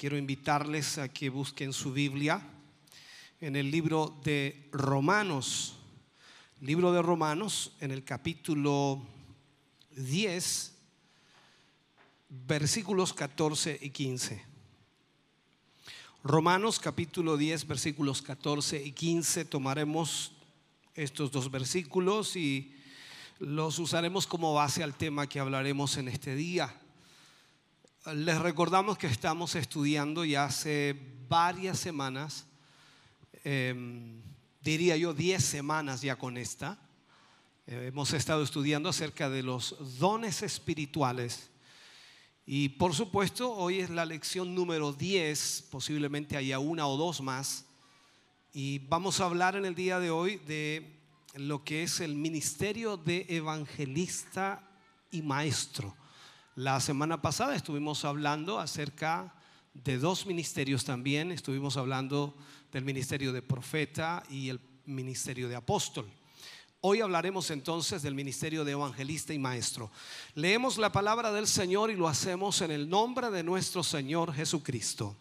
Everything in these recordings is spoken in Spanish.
Quiero invitarles a que busquen su Biblia en el libro de Romanos. Libro de Romanos en el capítulo 10, versículos 14 y 15. Romanos capítulo 10, versículos 14 y 15. Tomaremos estos dos versículos y los usaremos como base al tema que hablaremos en este día. Les recordamos que estamos estudiando ya hace varias semanas, em, diría yo 10 semanas ya con esta. Eh, hemos estado estudiando acerca de los dones espirituales. Y por supuesto, hoy es la lección número 10, posiblemente haya una o dos más. Y vamos a hablar en el día de hoy de lo que es el ministerio de evangelista y maestro. La semana pasada estuvimos hablando acerca de dos ministerios también. Estuvimos hablando del ministerio de profeta y el ministerio de apóstol. Hoy hablaremos entonces del ministerio de evangelista y maestro. Leemos la palabra del Señor y lo hacemos en el nombre de nuestro Señor Jesucristo.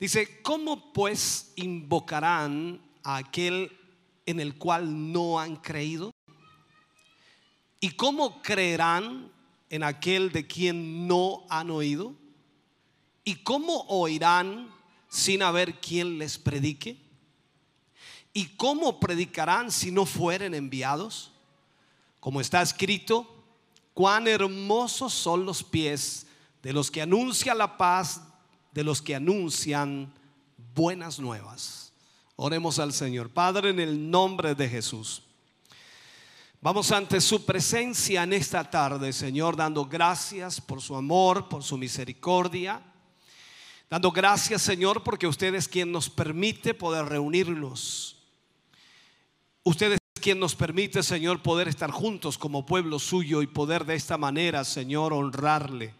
Dice, ¿cómo pues invocarán a aquel en el cual no han creído? ¿Y cómo creerán en aquel de quien no han oído? ¿Y cómo oirán sin haber quien les predique? ¿Y cómo predicarán si no fueren enviados? Como está escrito, cuán hermosos son los pies de los que anuncian la paz, de los que anuncian buenas nuevas. Oremos al Señor. Padre, en el nombre de Jesús. Vamos ante su presencia en esta tarde, Señor, dando gracias por su amor, por su misericordia. Dando gracias, Señor, porque usted es quien nos permite poder reunirnos. Usted es quien nos permite, Señor, poder estar juntos como pueblo suyo y poder de esta manera, Señor, honrarle.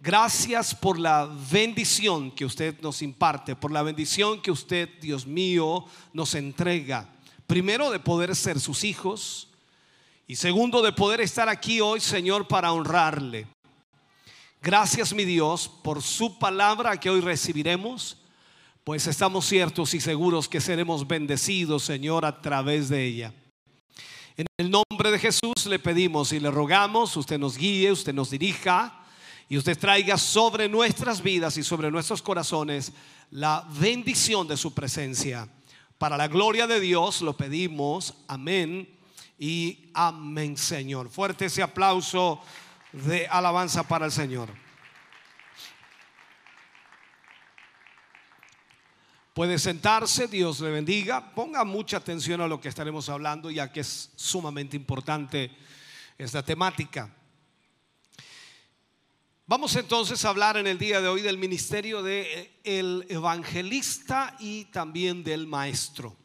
Gracias por la bendición que usted nos imparte, por la bendición que usted, Dios mío, nos entrega. Primero de poder ser sus hijos y segundo, de poder estar aquí hoy, Señor, para honrarle. Gracias, mi Dios, por su palabra que hoy recibiremos, pues estamos ciertos y seguros que seremos bendecidos, Señor, a través de ella. En el nombre de Jesús le pedimos y le rogamos, usted nos guíe, usted nos dirija y usted traiga sobre nuestras vidas y sobre nuestros corazones la bendición de su presencia. Para la gloria de Dios lo pedimos. Amén y amén, Señor. Fuerte ese aplauso de alabanza para el Señor. Puede sentarse, Dios le bendiga. Ponga mucha atención a lo que estaremos hablando, ya que es sumamente importante esta temática. Vamos entonces a hablar en el día de hoy del ministerio de el evangelista y también del maestro.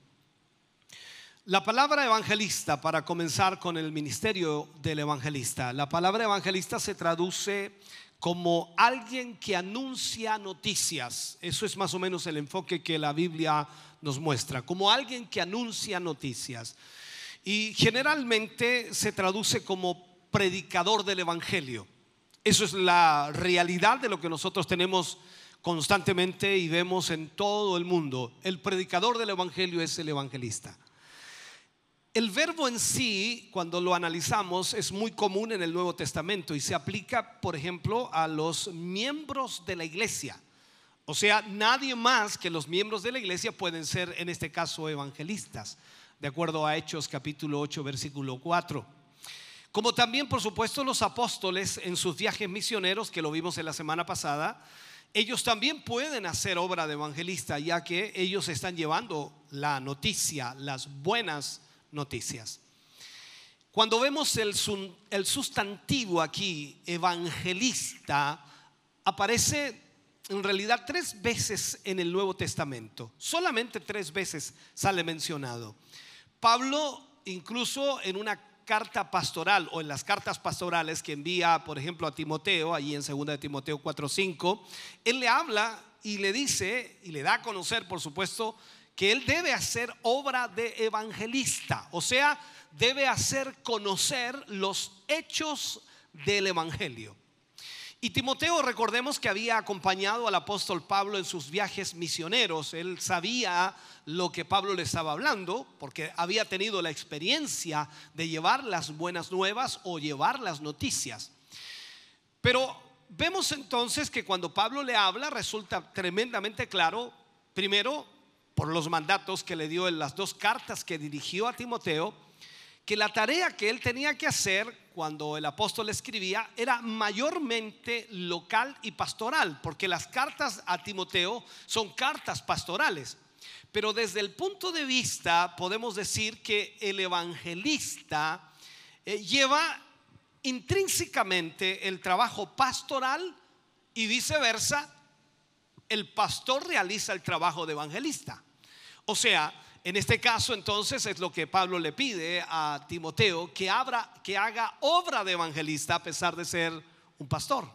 La palabra evangelista, para comenzar con el ministerio del evangelista, la palabra evangelista se traduce como alguien que anuncia noticias. Eso es más o menos el enfoque que la Biblia nos muestra, como alguien que anuncia noticias. Y generalmente se traduce como predicador del Evangelio. Eso es la realidad de lo que nosotros tenemos constantemente y vemos en todo el mundo. El predicador del Evangelio es el evangelista. El verbo en sí, cuando lo analizamos, es muy común en el Nuevo Testamento y se aplica, por ejemplo, a los miembros de la iglesia. O sea, nadie más que los miembros de la iglesia pueden ser, en este caso, evangelistas, de acuerdo a Hechos capítulo 8, versículo 4. Como también, por supuesto, los apóstoles en sus viajes misioneros, que lo vimos en la semana pasada, ellos también pueden hacer obra de evangelista, ya que ellos están llevando la noticia, las buenas noticias. Cuando vemos el, sustantivo aquí, evangelista, aparece en realidad tres veces en el Nuevo Testamento. Solamente tres veces sale mencionado. Pablo incluso en una carta pastoral o en las cartas pastorales que envía, por ejemplo, a Timoteo, allí en 2 de Timoteo 4:5, él le habla y le dice y le da a conocer, por supuesto, que él debe hacer obra de evangelista, o sea, debe hacer conocer los hechos del evangelio. Y Timoteo, recordemos que había acompañado al apóstol Pablo en sus viajes misioneros. Él sabía lo que Pablo le estaba hablando porque había tenido la experiencia de llevar las buenas nuevas o llevar las noticias. Pero vemos entonces que cuando Pablo le habla resulta tremendamente claro, primero, por los mandatos que le dio en las dos cartas que dirigió a Timoteo, que la tarea que él tenía que hacer cuando el apóstol escribía era mayormente local y pastoral, porque las cartas a Timoteo son cartas pastorales. Pero desde el punto de vista, podemos decir que el evangelista eh, lleva intrínsecamente el trabajo pastoral y viceversa, el pastor realiza el trabajo de evangelista. O sea, en este caso, entonces, es lo que Pablo le pide a Timoteo, que, haga obra de evangelista a pesar de ser un pastor.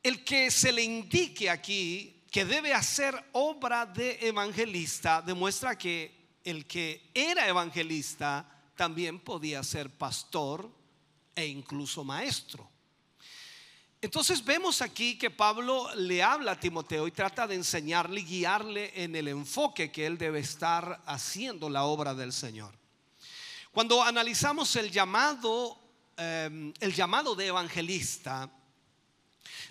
El que se le indique aquí que debe hacer obra de evangelista demuestra que el que era evangelista también podía ser pastor e incluso maestro. Entonces vemos aquí que Pablo le habla a Timoteo y trata de enseñarle y guiarle en el enfoque que él debe estar haciendo la obra del Señor. Cuando analizamos el llamado, em, el llamado de evangelista,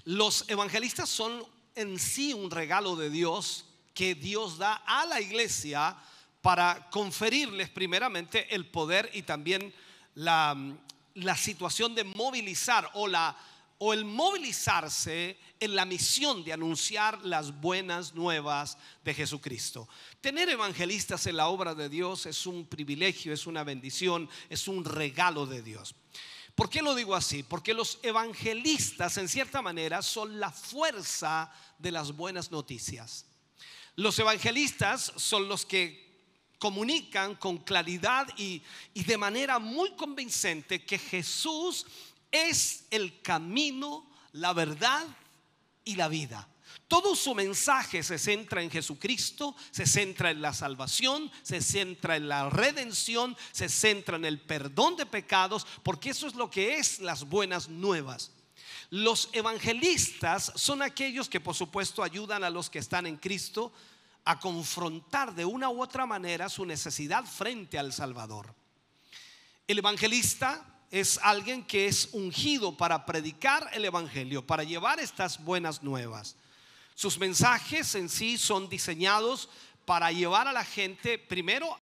los evangelistas son en sí un regalo de Dios que Dios da a la iglesia para conferirles primeramente el poder y también la, la situación de movilizar o la o el movilizarse en la misión de anunciar las buenas nuevas de Jesucristo. Tener evangelistas en la obra de Dios es un privilegio, es una bendición, es un regalo de Dios. ¿Por qué lo digo así? Porque los evangelistas en cierta manera son la fuerza de las buenas noticias. Los evangelistas son los que comunican con claridad y, y de manera muy convincente que Jesús es el camino, la verdad y la vida. Todo su mensaje se centra en Jesucristo, se centra en la salvación, se centra en la redención, se centra en el perdón de pecados, porque eso es lo que es las buenas nuevas. Los evangelistas son aquellos que por supuesto ayudan a los que están en Cristo a confrontar de una u otra manera su necesidad frente al Salvador. El evangelista es alguien que es ungido para predicar el Evangelio, para llevar estas buenas nuevas. Sus mensajes en sí son diseñados para llevar a la gente primero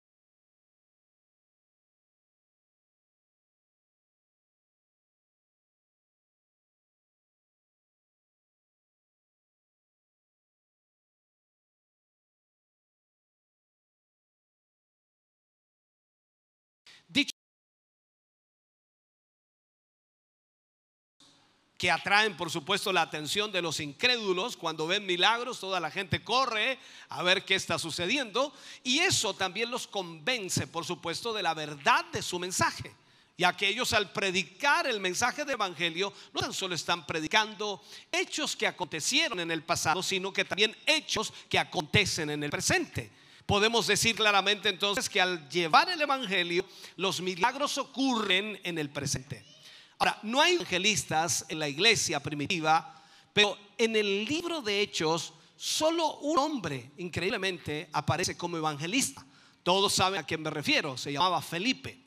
que atraen, por supuesto, la atención de los incrédulos. Cuando ven milagros, toda la gente corre a ver qué está sucediendo. Y eso también los convence, por supuesto, de la verdad de su mensaje. Ya que ellos al predicar el mensaje de evangelio no tan solo están predicando hechos que acontecieron en el pasado, sino que también hechos que acontecen en el presente. Podemos decir claramente entonces que al llevar el evangelio, los milagros ocurren en el presente. Ahora, no hay evangelistas en la iglesia primitiva, pero en el libro de Hechos solo un hombre, increíblemente, aparece como evangelista. Todos saben a quién me refiero, se llamaba Felipe.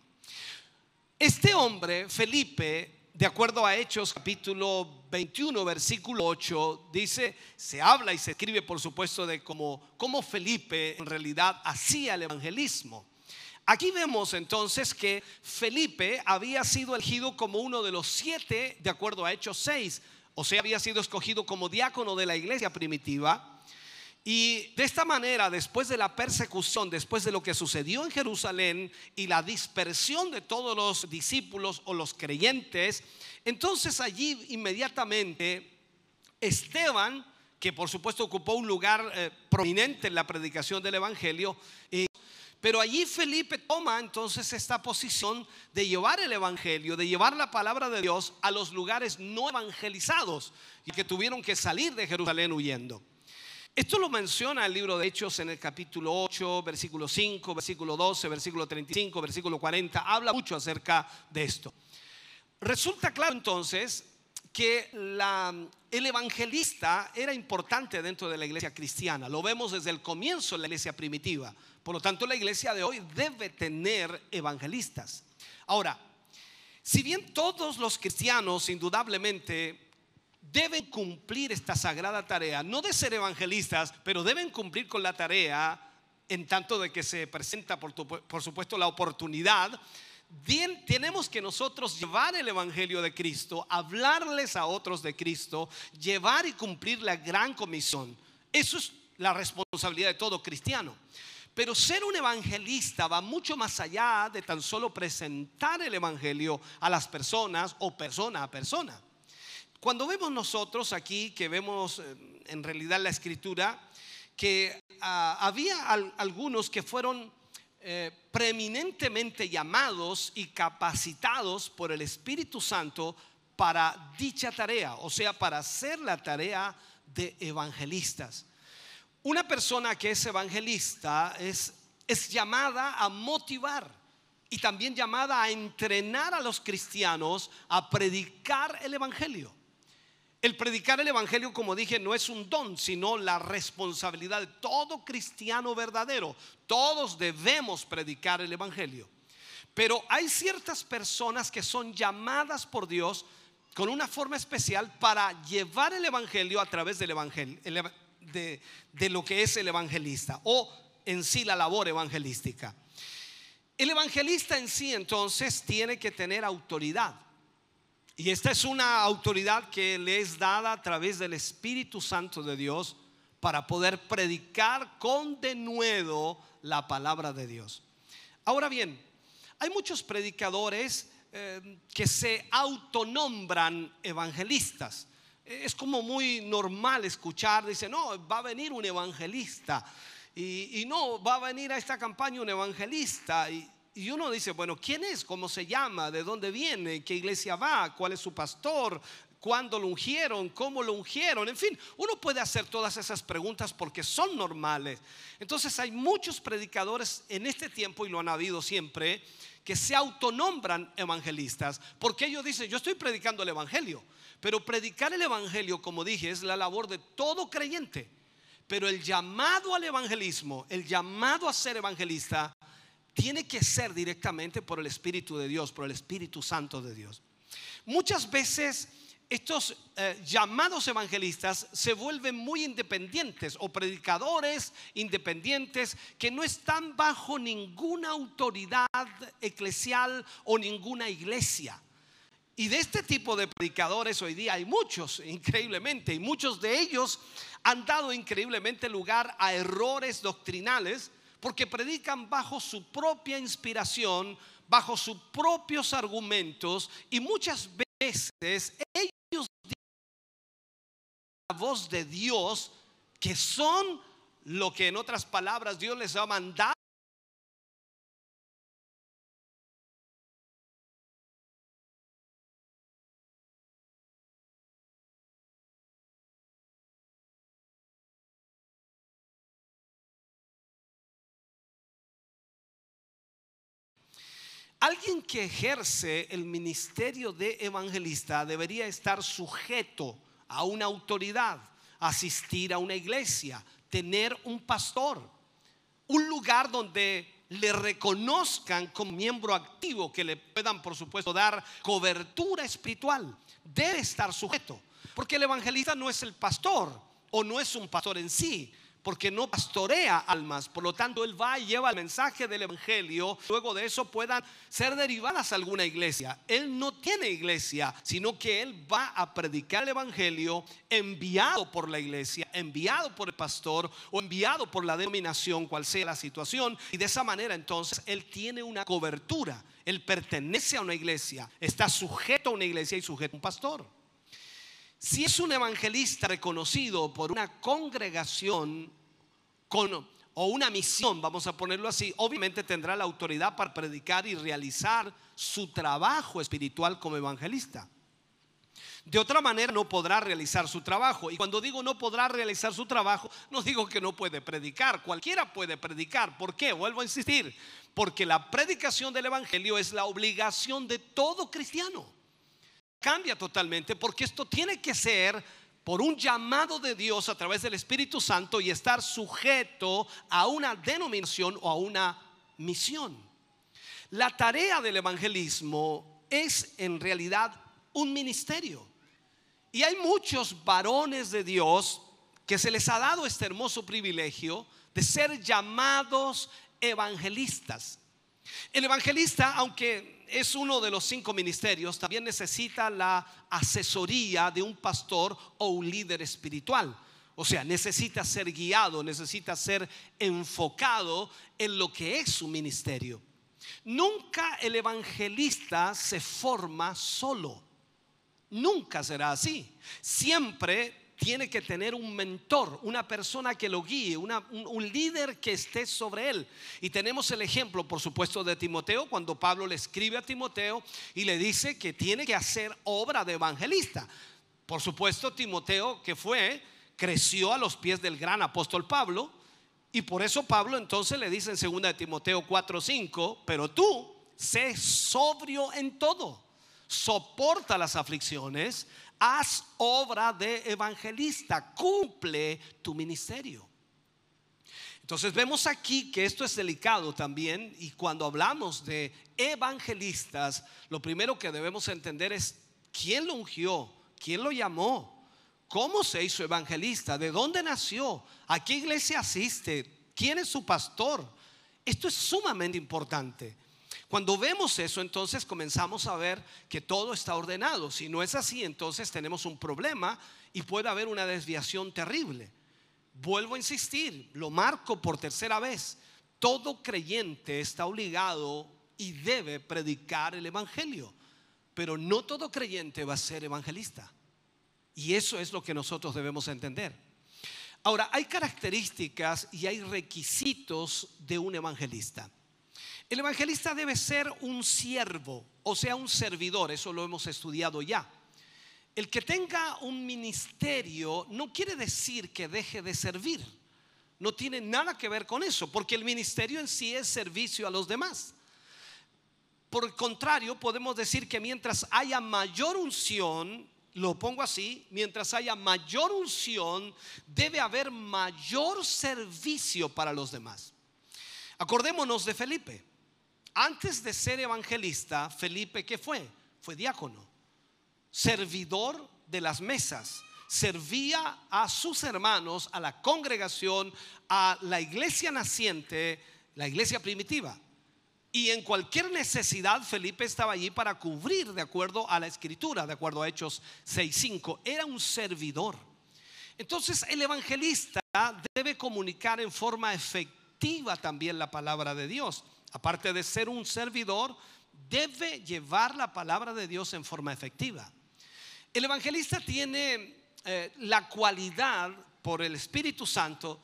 Este hombre, Felipe, de acuerdo a Hechos capítulo 21, versículo 8, dice, se habla y se escribe por supuesto de cómo, cómo Felipe en realidad hacía el evangelismo. Aquí vemos entonces que Felipe había sido elegido como uno de los siete, de acuerdo a Hechos 6, o sea, había sido escogido como diácono de la iglesia primitiva. Y de esta manera, después de la persecución, después de lo que sucedió en Jerusalén y la dispersión de todos los discípulos o los creyentes, entonces allí inmediatamente Esteban, que por supuesto ocupó un lugar eh, prominente en la predicación del Evangelio, pero allí Felipe toma entonces esta posición de llevar el Evangelio, de llevar la palabra de Dios a los lugares no evangelizados y que tuvieron que salir de Jerusalén huyendo. Esto lo menciona el libro de Hechos en el capítulo 8, versículo 5, versículo 12, versículo 35, versículo 40. Habla mucho acerca de esto. Resulta claro entonces que el evangelista era importante dentro de la iglesia cristiana. Lo vemos desde el comienzo en la iglesia primitiva. Por lo tanto, la iglesia de hoy debe tener evangelistas. Ahora, si bien todos los cristianos indudablemente deben cumplir esta sagrada tarea, no de ser evangelistas, pero deben cumplir con la tarea en tanto de que se presenta, por, por supuesto, la oportunidad Bien, tenemos que nosotros llevar el Evangelio de Cristo, hablarles a otros de Cristo, llevar y cumplir la gran comisión. Eso es la responsabilidad de todo cristiano. Pero ser un evangelista va mucho más allá de tan solo presentar el Evangelio a las personas o persona a persona. Cuando vemos nosotros aquí, que vemos eh, en realidad la escritura, que ah, había algunos que fueron eh, preeminentemente llamados y capacitados por el Espíritu Santo para dicha tarea, o sea, para hacer la tarea de evangelistas. Una persona que es evangelista es, es llamada a motivar y también llamada a entrenar a los cristianos a predicar el Evangelio. El predicar el Evangelio, como dije, no es un don, sino la responsabilidad de todo cristiano verdadero. Todos debemos predicar el Evangelio. Pero hay ciertas personas que son llamadas por Dios con una forma especial para llevar el Evangelio a través del Evangelio, de, lo que es el evangelista o en sí la labor evangelística. El evangelista en sí entonces tiene que tener autoridad. Y esta es una autoridad que le es dada a través del Espíritu Santo de Dios para poder predicar con denuedo la palabra de Dios. Ahora bien, hay muchos predicadores eh, que se autonombran evangelistas. Es como muy normal escuchar, dice, no, va a venir un evangelista. Y, y no, va a venir a esta campaña un evangelista. Y, y uno dice, bueno, ¿quién es? ¿Cómo se llama? ¿De dónde viene? ¿Qué iglesia va? ¿Cuál es su pastor? ¿Cuándo lo ungieron? ¿Cómo lo ungieron? En fin, uno puede hacer todas esas preguntas porque son normales. Entonces hay muchos predicadores en este tiempo, y lo han habido siempre, que se autonombran evangelistas porque ellos dicen, yo estoy predicando el Evangelio. Pero predicar el Evangelio, como dije, es la labor de todo creyente. Pero el llamado al evangelismo, el llamado a ser evangelista, tiene que ser directamente por el Espíritu de Dios, por el Espíritu Santo de Dios. Muchas veces estos eh, llamados evangelistas se vuelven muy independientes o predicadores independientes que no están bajo ninguna autoridad eclesial o ninguna iglesia. Y de este tipo de predicadores hoy día hay muchos, increíblemente, y muchos de ellos han dado increíblemente lugar a errores doctrinales porque predican bajo su propia inspiración, bajo sus propios argumentos y muchas veces ellos dicen la voz de Dios que son lo que en otras palabras Dios les ha mandado Alguien que ejerce el ministerio de evangelista debería estar sujeto a una autoridad, asistir a una iglesia, tener un pastor, un lugar donde le reconozcan como miembro activo, que le puedan, por supuesto, dar cobertura espiritual. Debe estar sujeto, porque el evangelista no es el pastor o no es un pastor en sí, porque no pastorea almas. Por lo tanto, Él va y lleva el mensaje del Evangelio. Luego de eso puedan ser derivadas a alguna iglesia. Él no tiene iglesia, sino que Él va a predicar el Evangelio enviado por la iglesia, enviado por el pastor o enviado por la denominación, cual sea la situación. Y de esa manera entonces Él tiene una cobertura. Él pertenece a una iglesia, está sujeto a una iglesia y sujeto a un pastor. Si es un evangelista reconocido por una congregación con, o una misión, vamos a ponerlo así, obviamente tendrá la autoridad para predicar y realizar su trabajo espiritual como evangelista. De otra manera no podrá realizar su trabajo. Y cuando digo no podrá realizar su trabajo, no digo que no puede predicar. Cualquiera puede predicar. ¿Por qué? Vuelvo a insistir. Porque la predicación del Evangelio es la obligación de todo cristiano. Cambia totalmente porque esto tiene que ser por un llamado de Dios a través del Espíritu Santo y estar sujeto a una denominación o a una misión. La tarea del evangelismo es en realidad un ministerio. Y hay muchos varones de Dios que se les ha dado este hermoso privilegio de ser llamados evangelistas. El evangelista, aunque es uno de los cinco ministerios, también necesita la asesoría de un pastor o un líder espiritual. O sea, necesita ser guiado, necesita ser enfocado en lo que es su ministerio. Nunca el evangelista se forma solo. Nunca será así. Siempre tiene que tener un mentor, una persona que lo guíe, un, líder que esté sobre él. Y tenemos el ejemplo, por supuesto, de Timoteo, cuando Pablo le escribe a Timoteo y le dice que tiene que hacer obra de evangelista. Por supuesto, Timoteo, que fue, creció a los pies del gran apóstol Pablo. Y por eso Pablo entonces le dice en 2 de Timoteo 4:5, pero tú sé sobrio en todo soporta las aflicciones, haz obra de evangelista, cumple tu ministerio. Entonces vemos aquí que esto es delicado también y cuando hablamos de evangelistas, lo primero que debemos entender es quién lo ungió, quién lo llamó, cómo se hizo evangelista, de dónde nació, a qué iglesia asiste, quién es su pastor. Esto es sumamente importante. Cuando vemos eso, entonces comenzamos a ver que todo está ordenado. Si no es así, entonces tenemos un problema y puede haber una desviación terrible. Vuelvo a insistir, lo marco por tercera vez. Todo creyente está obligado y debe predicar el Evangelio, pero no todo creyente va a ser evangelista. Y eso es lo que nosotros debemos entender. Ahora, hay características y hay requisitos de un evangelista. El evangelista debe ser un siervo, o sea, un servidor, eso lo hemos estudiado ya. El que tenga un ministerio no quiere decir que deje de servir. No tiene nada que ver con eso, porque el ministerio en sí es servicio a los demás. Por el contrario, podemos decir que mientras haya mayor unción, lo pongo así, mientras haya mayor unción, debe haber mayor servicio para los demás. Acordémonos de Felipe. Antes de ser evangelista, Felipe, ¿qué fue? Fue diácono, servidor de las mesas. Servía a sus hermanos, a la congregación, a la iglesia naciente, la iglesia primitiva. Y en cualquier necesidad Felipe estaba allí para cubrir de acuerdo a la escritura, de acuerdo a Hechos 6.5. Era un servidor. Entonces el evangelista debe comunicar en forma efectiva también la palabra de Dios aparte de ser un servidor, debe llevar la palabra de Dios en forma efectiva. El evangelista tiene eh, la cualidad por el Espíritu Santo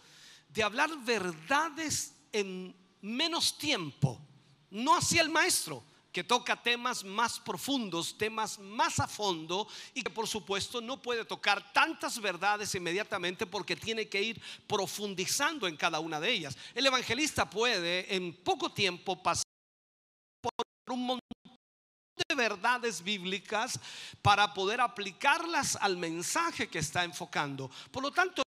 de hablar verdades en menos tiempo, no hacia el maestro, que toca temas más profundos, temas más a fondo y que por supuesto no puede tocar tantas verdades inmediatamente porque tiene que ir profundizando en cada una de ellas. El evangelista puede en poco tiempo pasar por un montón de verdades bíblicas para poder aplicarlas al mensaje que está enfocando. Por lo tanto,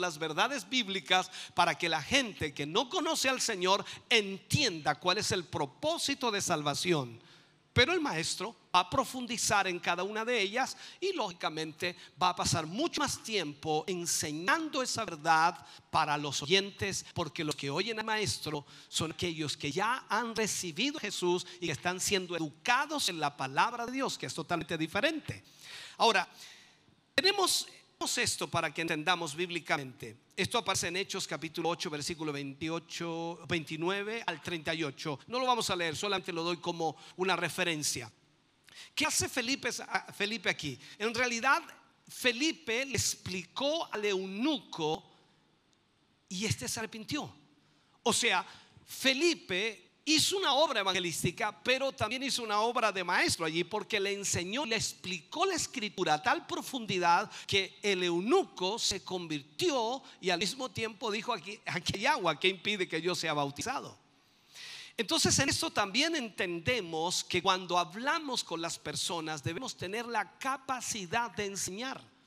las verdades bíblicas para que la gente que no conoce al Señor entienda cuál es el propósito de salvación Pero el maestro va a profundizar en cada una de ellas y lógicamente va a pasar mucho más tiempo enseñando esa verdad para los oyentes, porque los que oyen al maestro son aquellos que ya han recibido a Jesús y que están siendo educados en la palabra de Dios, que es totalmente diferente. Ahora, tenemos esto para que entendamos bíblicamente. Esto aparece en Hechos capítulo 8, versículo 28, 29 al 38. No lo vamos a leer, solamente lo doy como una referencia. ¿Qué hace Felipe, Felipe aquí? En realidad, Felipe le explicó al eunuco y este se arrepintió. O sea, Felipe hizo una obra evangelística, pero también hizo una obra de maestro allí porque le enseñó, le explicó la escritura a tal profundidad que el eunuco se convirtió y al mismo tiempo dijo aquí, aquí hay agua, ¿qué impide que yo sea bautizado? Entonces en esto también entendemos que cuando hablamos con las personas debemos tener la capacidad de enseñar.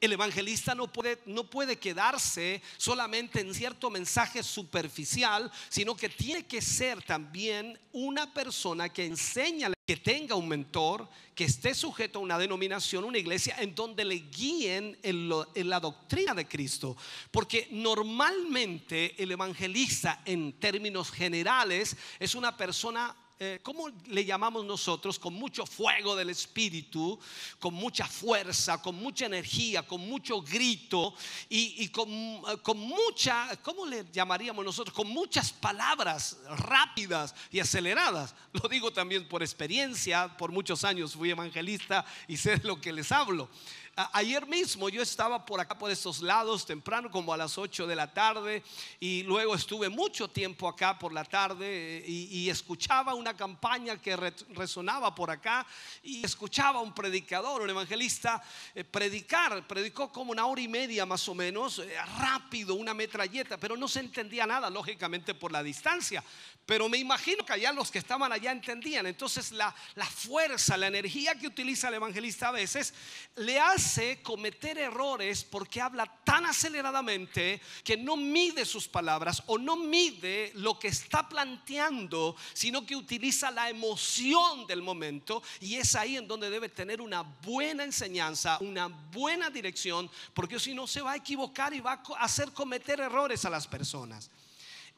El evangelista no puede, no puede quedarse solamente en cierto mensaje superficial, sino que tiene que ser también una persona que enseña, que tenga un mentor, que esté sujeto a una denominación, una iglesia, en donde le guíen en, en la doctrina de Cristo. Porque normalmente el evangelista, en términos generales, es una persona eh, ¿cómo le llamamos nosotros? Con mucho fuego del Espíritu, con mucha fuerza, con mucha energía, con mucho grito y, con, eh, con, mucha, ¿cómo le llamaríamos nosotros? Con muchas palabras rápidas y aceleradas. Lo digo también por experiencia, por muchos años fui evangelista y sé lo que les hablo. Ayer mismo yo estaba por acá, por estos lados, temprano, como a las 8 de la tarde, y luego estuve mucho tiempo acá por la tarde eh, y, escuchaba una campaña que resonaba por acá y escuchaba un predicador, un evangelista, eh, predicar. Predicó como una hora y media más o menos, eh, rápido, una metralleta, pero no se entendía nada, lógicamente por la distancia. Pero me imagino que allá los que estaban allá entendían. Entonces la, la fuerza, la energía que utiliza el evangelista a veces le hace cometer errores porque habla tan aceleradamente que no mide sus palabras o no mide lo que está planteando, sino que utiliza la emoción del momento. Y es ahí en donde debe tener una buena enseñanza, una buena dirección, porque si no se va a equivocar y va a hacer cometer errores a las personas.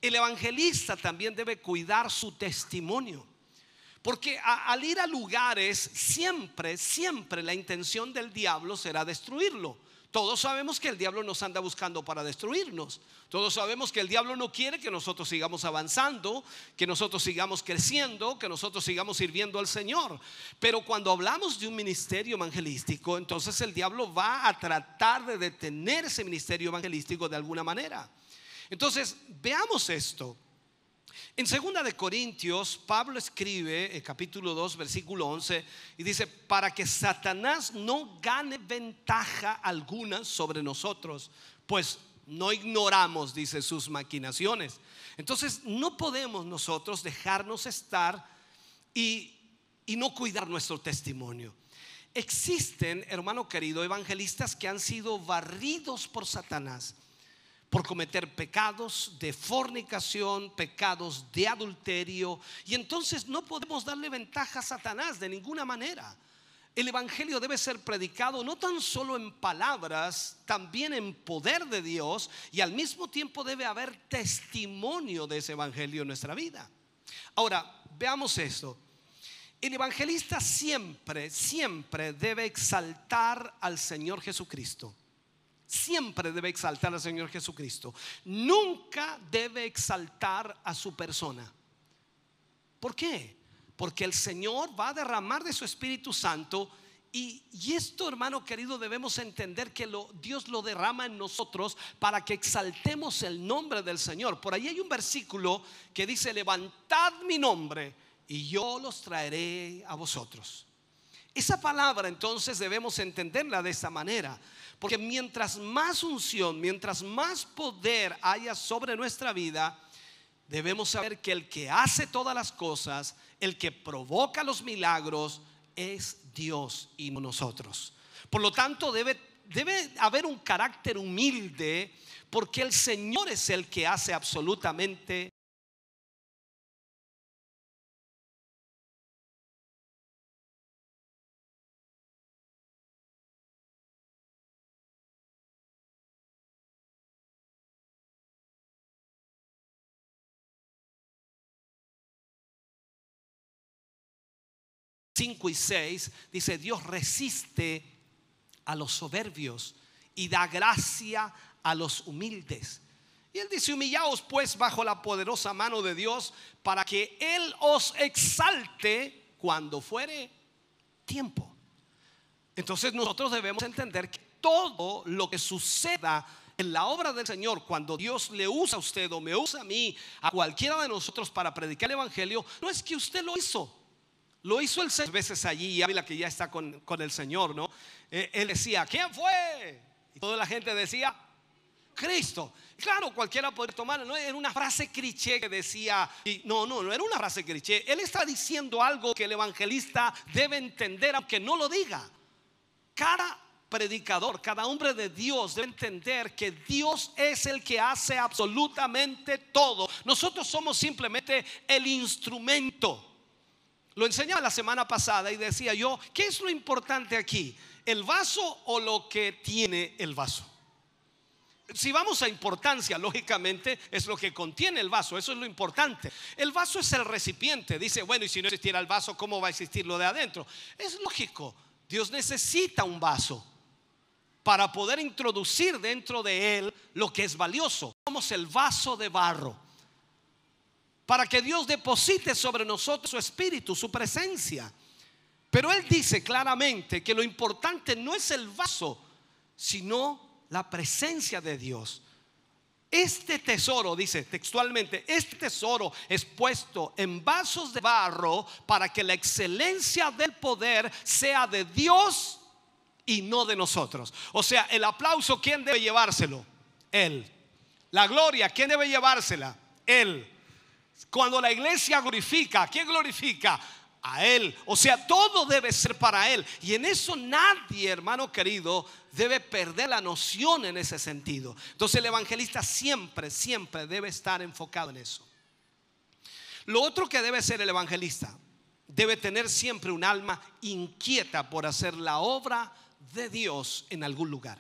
El evangelista también debe cuidar su testimonio. Porque al ir a lugares, siempre, siempre la intención del diablo será destruirlo. Todos sabemos que el diablo nos anda buscando para destruirnos. Todos sabemos que el diablo no quiere que nosotros sigamos avanzando, que nosotros sigamos creciendo, que nosotros sigamos sirviendo al Señor. Pero cuando hablamos de un ministerio evangelístico, entonces el diablo va a tratar de detener ese ministerio evangelístico de alguna manera. Entonces, veamos esto. En segunda de Corintios, Pablo escribe, en capítulo 2, versículo 11, y dice, para que Satanás no gane ventaja alguna sobre nosotros, pues no ignoramos, dice, sus maquinaciones. Entonces, no podemos nosotros dejarnos estar y, y no cuidar nuestro testimonio. Existen, hermano querido, evangelistas que han sido barridos por Satanás por cometer pecados de fornicación, pecados de adulterio. Y entonces no podemos darle ventaja a Satanás de ninguna manera. El Evangelio debe ser predicado no tan solo en palabras, también en poder de Dios y al mismo tiempo debe haber testimonio de ese Evangelio en nuestra vida. Ahora, veamos esto. El evangelista siempre, siempre debe exaltar al Señor Jesucristo siempre debe exaltar al Señor Jesucristo. Nunca debe exaltar a su persona. ¿Por qué? Porque el Señor va a derramar de su Espíritu Santo y, esto, hermano querido, debemos entender que lo, Dios lo derrama en nosotros para que exaltemos el nombre del Señor. Por ahí hay un versículo que dice, levantad mi nombre y yo los traeré a vosotros. Esa palabra entonces debemos entenderla de esa manera. Porque mientras más unción, mientras más poder haya sobre nuestra vida, debemos saber que el que hace todas las cosas, el que provoca los milagros, es Dios y no nosotros. Por lo tanto, debe, debe haber un carácter humilde porque el Señor es el que hace absolutamente 5 y 6 dice, Dios resiste a los soberbios y da gracia a los humildes. Y él dice, humillaos pues bajo la poderosa mano de Dios para que Él os exalte cuando fuere tiempo. Entonces nosotros debemos entender que todo lo que suceda en la obra del Señor, cuando Dios le usa a usted o me usa a mí, a cualquiera de nosotros para predicar el Evangelio, no es que usted lo hizo. Lo hizo el seis veces allí habla que ya está con, el Señor, ¿no? Eh, él decía, ¿quién fue? Y toda la gente decía, Cristo. Claro, cualquiera puede tomarlo, no era una frase cliché que decía, y no, no, no era una frase cliché. Él está diciendo algo que el evangelista debe entender aunque no lo diga. Cada predicador, cada hombre de Dios debe entender que Dios es el que hace absolutamente todo. Nosotros somos simplemente el instrumento. Lo enseñaba la semana pasada y decía yo, ¿qué es lo importante aquí? ¿El vaso o lo que tiene el vaso? Si vamos a importancia, lógicamente es lo que contiene el vaso, eso es lo importante. El vaso es el recipiente, dice, bueno, y si no existiera el vaso, ¿cómo va a existir lo de adentro? Es lógico, Dios necesita un vaso para poder introducir dentro de él lo que es valioso. Somos el vaso de barro. Para que Dios deposite sobre nosotros su espíritu, su presencia. Pero Él dice claramente que lo importante no es el vaso, sino la presencia de Dios. Este tesoro, dice textualmente, este tesoro es puesto en vasos de barro para que la excelencia del poder sea de Dios y no de nosotros. O sea, el aplauso, ¿quién debe llevárselo? Él. La gloria, ¿quién debe llevársela? Él. Cuando la iglesia glorifica, ¿quién glorifica? a Él. O sea, todo debe ser para Él. Y en eso nadie, hermano querido, debe perder la noción en ese sentido. Entonces el evangelista siempre, siempre debe estar enfocado en eso. Lo otro que debe ser el evangelista, debe tener siempre un alma inquieta por hacer la obra de Dios en algún lugar.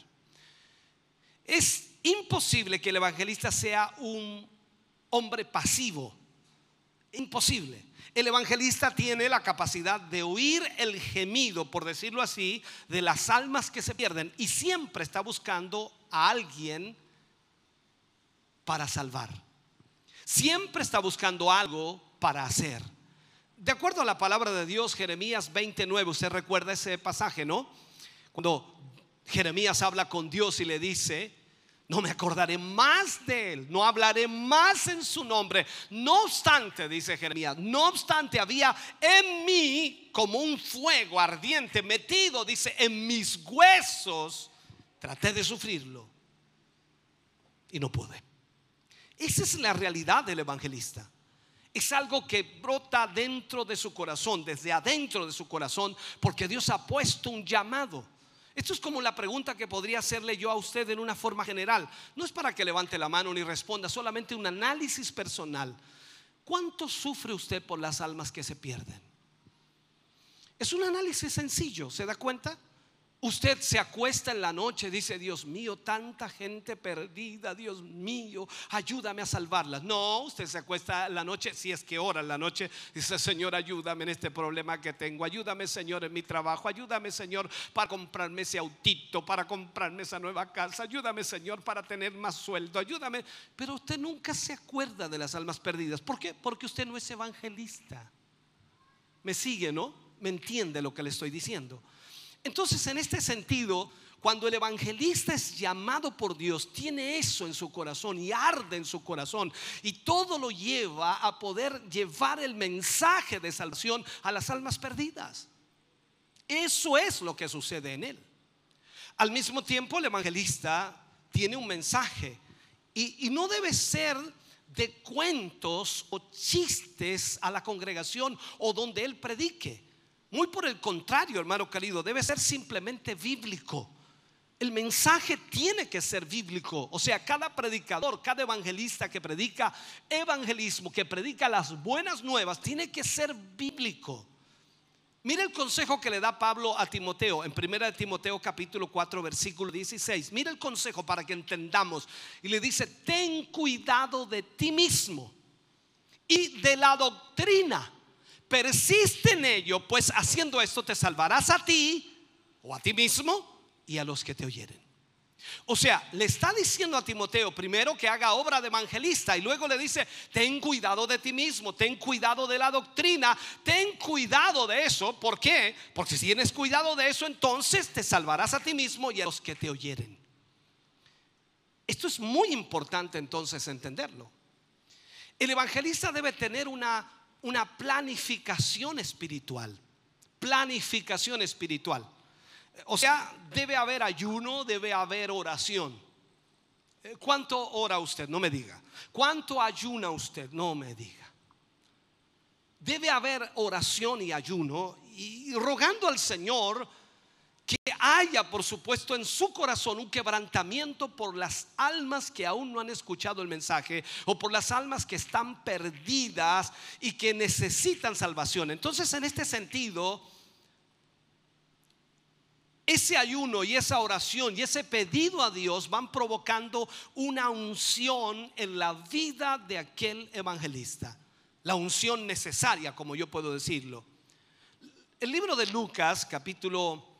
Es imposible que el evangelista sea un hombre pasivo. Imposible el evangelista tiene la capacidad de oír el gemido, por decirlo así, de las almas que se pierden y siempre está buscando a alguien para salvar. Siempre está buscando algo para hacer. De acuerdo a la palabra de Dios, Jeremías 29, usted recuerda ese pasaje, ¿no? Cuando Jeremías habla con Dios y le dice, no me acordaré más de él, no hablaré más en su nombre. No obstante, dice Jeremías, no obstante había en mí como un fuego ardiente metido, dice, en mis huesos. Traté de sufrirlo y no pude. Esa es la realidad del evangelista. Es algo que brota dentro de su corazón, desde adentro de su corazón, porque Dios ha puesto un llamado. Esto es como la pregunta que podría hacerle yo a usted en una forma general. No es para que levante la mano ni responda, solamente un análisis personal. ¿Cuánto sufre usted por las almas que se pierden? Es un análisis sencillo, ¿se da cuenta? Usted se acuesta en la noche, dice, Dios mío, tanta gente perdida, Dios mío, ayúdame a salvarlas. No, usted se acuesta en la noche, si es que ora en la noche, dice, Señor, ayúdame en este problema que tengo, ayúdame, Señor, en mi trabajo, ayúdame, Señor, para comprarme ese autito, para comprarme esa nueva casa, ayúdame, Señor, para tener más sueldo, ayúdame. Pero usted nunca se acuerda de las almas perdidas. ¿Por qué? Porque usted no es evangelista. Me sigue, ¿no? Me entiende lo que le estoy diciendo. Entonces, en este sentido, cuando el evangelista es llamado por Dios, tiene eso en su corazón y arde en su corazón y todo lo lleva a poder llevar el mensaje de salvación a las almas perdidas. Eso es lo que sucede en él. Al mismo tiempo, el evangelista tiene un mensaje y, no debe ser de cuentos o chistes a la congregación o donde él predique. Muy por el contrario, hermano querido, debe ser simplemente bíblico. El mensaje tiene que ser bíblico. O sea, cada predicador, cada evangelista que predica evangelismo, que predica las buenas nuevas, tiene que ser bíblico. Mire el consejo que le da Pablo a Timoteo en 1 Timoteo capítulo 4 versículo 16. Mire el consejo para que entendamos. Y le dice, ten cuidado de ti mismo y de la doctrina persiste en ello, pues haciendo esto te salvarás a ti o a ti mismo y a los que te oyeren. O sea, le está diciendo a Timoteo primero que haga obra de evangelista y luego le dice, ten cuidado de ti mismo, ten cuidado de la doctrina, ten cuidado de eso. ¿Por qué? Porque si tienes cuidado de eso, entonces te salvarás a ti mismo y a los que te oyeren. Esto es muy importante entonces entenderlo. El evangelista debe tener una, una planificación espiritual. Planificación espiritual. O sea, debe haber ayuno, debe haber oración. Eh, ¿Cuánto ora usted? No me diga. ¿Cuánto ayuna usted? No me diga. Debe haber oración y ayuno y rogando al Señor que haya, por supuesto, en su corazón un quebrantamiento por las almas que aún no han escuchado el mensaje o por las almas que están perdidas y que necesitan salvación. Entonces, en este sentido, ese ayuno y esa oración y ese pedido a Dios van provocando una unción en la vida de aquel evangelista. La unción necesaria, como yo puedo decirlo. El libro de Lucas, capítulo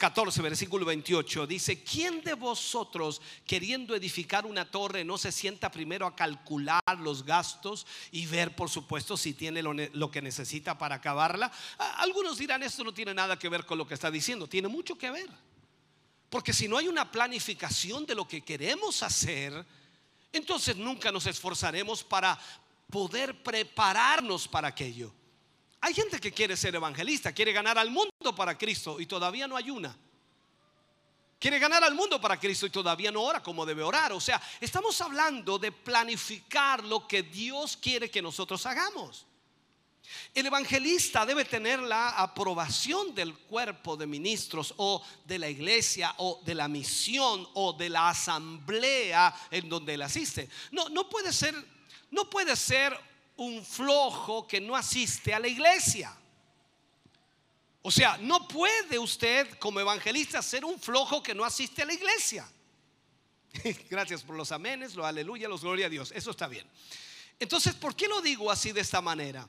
14, versículo 28, dice, ¿quién de vosotros queriendo edificar una torre no se sienta primero a calcular los gastos y ver, por supuesto, si tiene lo, que necesita para acabarla? Algunos dirán, esto no tiene nada que ver con lo que está diciendo, tiene mucho que ver. Porque si no hay una planificación de lo que queremos hacer, entonces nunca nos esforzaremos para poder prepararnos para aquello. Hay gente que quiere ser evangelista, quiere ganar al mundo para Cristo y todavía no ayuna. Quiere ganar al mundo para Cristo y todavía no ora como debe orar. O sea, estamos hablando de planificar lo que Dios quiere que nosotros hagamos. El evangelista debe tener la aprobación del cuerpo de ministros o de la iglesia o de la misión o de la asamblea en donde él asiste. No, no puede ser, no puede ser un flojo que no asiste a la iglesia. O sea, no puede usted como evangelista ser un flojo que no asiste a la iglesia. Gracias por los amenes, los aleluya, los gloria a Dios. Eso está bien. Entonces, ¿por qué lo digo así de esta manera?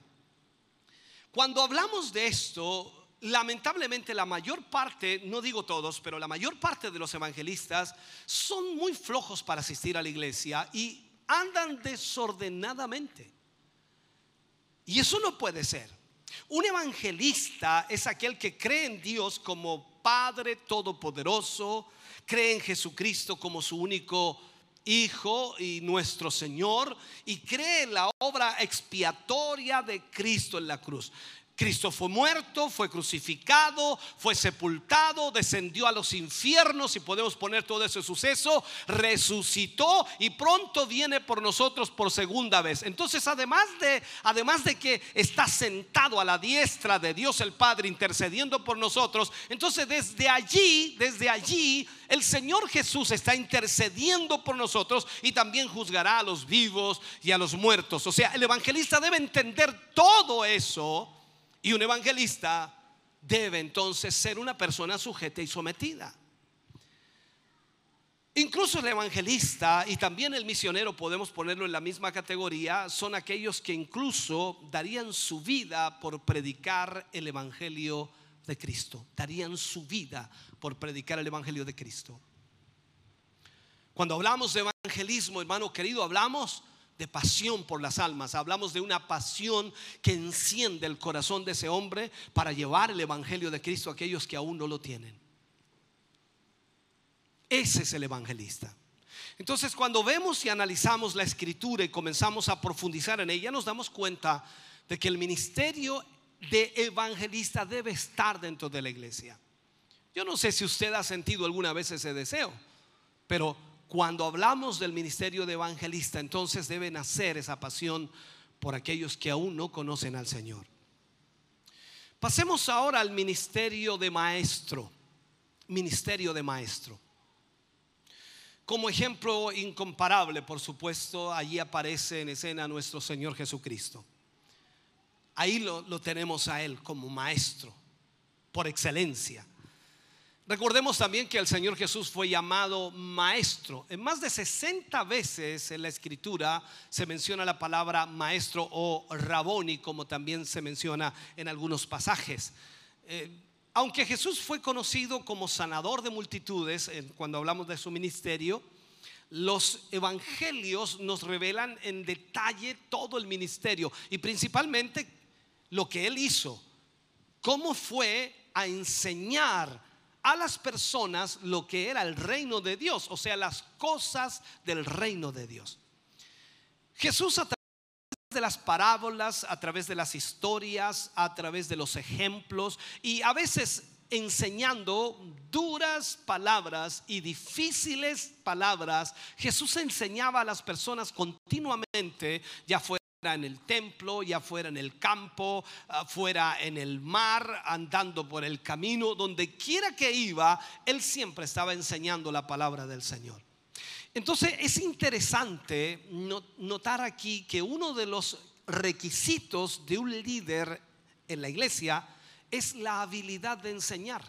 Cuando hablamos de esto, lamentablemente la mayor parte, no digo todos, pero la mayor parte de los evangelistas son muy flojos para asistir a la iglesia y andan desordenadamente. Y eso no puede ser. Un evangelista es aquel que cree en Dios como Padre Todopoderoso, cree en Jesucristo como su único Hijo y nuestro Señor y cree en la obra expiatoria de Cristo en la cruz. Cristo fue muerto, fue crucificado, fue sepultado, descendió a los infiernos, y podemos poner todo ese suceso, resucitó y pronto viene por nosotros por segunda vez. Entonces, además de, además de que está sentado a la diestra de Dios el Padre intercediendo por nosotros, entonces desde allí, desde allí, el Señor Jesús está intercediendo por nosotros y también juzgará a los vivos y a los muertos. O sea, el evangelista debe entender todo eso y un evangelista debe entonces ser una persona sujeta y sometida. Incluso el evangelista y también el misionero, podemos ponerlo en la misma categoría, son aquellos que incluso darían su vida por predicar el Evangelio de Cristo. Darían su vida por predicar el Evangelio de Cristo. Cuando hablamos de evangelismo, hermano querido, hablamos de pasión por las almas. Hablamos de una pasión que enciende el corazón de ese hombre para llevar el Evangelio de Cristo a aquellos que aún no lo tienen. Ese es el evangelista. Entonces, cuando vemos y analizamos la escritura y comenzamos a profundizar en ella, nos damos cuenta de que el ministerio de evangelista debe estar dentro de la iglesia. Yo no sé si usted ha sentido alguna vez ese deseo, pero cuando hablamos del ministerio de evangelista, entonces debe nacer esa pasión por aquellos que aún no conocen al Señor. Pasemos ahora al ministerio de maestro. Ministerio de maestro. Como ejemplo incomparable, por supuesto, allí aparece en escena nuestro Señor Jesucristo. Ahí lo, lo tenemos a Él como maestro, por excelencia. Recordemos también que el Señor Jesús fue llamado maestro. En más de 60 veces en la escritura se menciona la palabra maestro o raboni, como también se menciona en algunos pasajes. Eh, aunque Jesús fue conocido como sanador de multitudes cuando hablamos de su ministerio, los evangelios nos revelan en detalle todo el ministerio y principalmente lo que él hizo, cómo fue a enseñar a las personas lo que era el reino de Dios, o sea, las cosas del reino de Dios. Jesús a través de las parábolas, a través de las historias, a través de los ejemplos y a veces enseñando duras palabras y difíciles palabras, Jesús enseñaba a las personas continuamente, ya fue en el templo, ya fuera en el campo, fuera en el mar, andando por el camino, donde quiera que iba, él siempre estaba enseñando la palabra del Señor. Entonces es interesante notar aquí que uno de los requisitos de un líder en la iglesia es la habilidad de enseñar.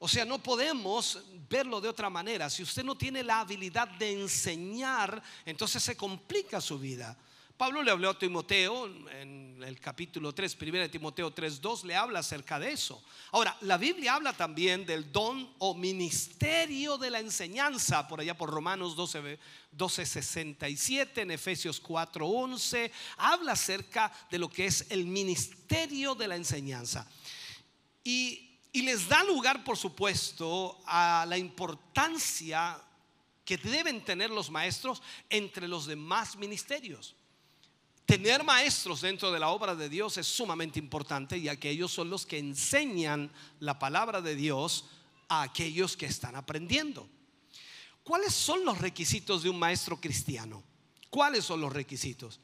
O sea, no podemos verlo de otra manera. Si usted no tiene la habilidad de enseñar, entonces se complica su vida. Pablo le habló a Timoteo en el capítulo 3, 1 Timoteo 3, 2, le habla acerca de eso. Ahora, la Biblia habla también del don o ministerio de la enseñanza, por allá por Romanos 12, 12 67, en Efesios 4, 11, habla acerca de lo que es el ministerio de la enseñanza. Y, y les da lugar, por supuesto, a la importancia que deben tener los maestros entre los demás ministerios. Tener maestros dentro de la obra de Dios es sumamente importante ya que ellos son los que enseñan la palabra de Dios a aquellos que están aprendiendo. ¿Cuáles son los requisitos de un maestro cristiano? ¿Cuáles son los requisitos?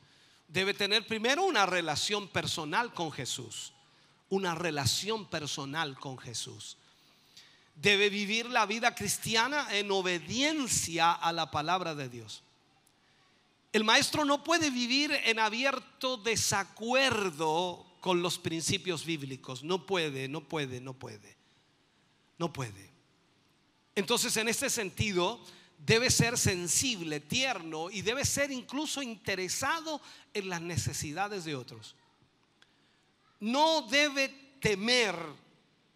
Debe tener primero una relación personal con Jesús, una relación personal con Jesús. Debe vivir la vida cristiana en obediencia a la palabra de Dios. El maestro no puede vivir en abierto desacuerdo con los principios bíblicos. No puede, no puede, no puede. No puede. Entonces, en este sentido, debe ser sensible, tierno y debe ser incluso interesado en las necesidades de otros. No debe temer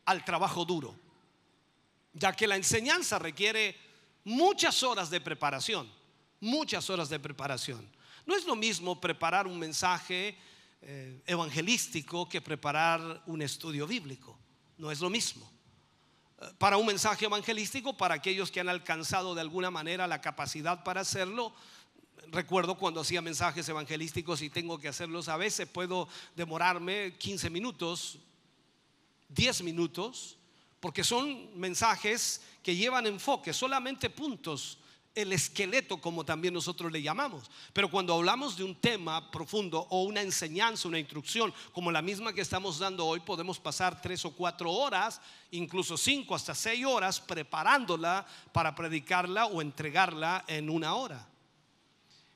al trabajo duro, ya que la enseñanza requiere muchas horas de preparación muchas horas de preparación. No es lo mismo preparar un mensaje eh, evangelístico que preparar un estudio bíblico. No es lo mismo. Eh, para un mensaje evangelístico, para aquellos que han alcanzado de alguna manera la capacidad para hacerlo, recuerdo cuando hacía mensajes evangelísticos y tengo que hacerlos a veces, puedo demorarme 15 minutos, 10 minutos, porque son mensajes que llevan enfoque, solamente puntos el esqueleto, como también nosotros le llamamos. Pero cuando hablamos de un tema profundo o una enseñanza, una instrucción, como la misma que estamos dando hoy, podemos pasar tres o cuatro horas, incluso cinco hasta seis horas, preparándola para predicarla o entregarla en una hora.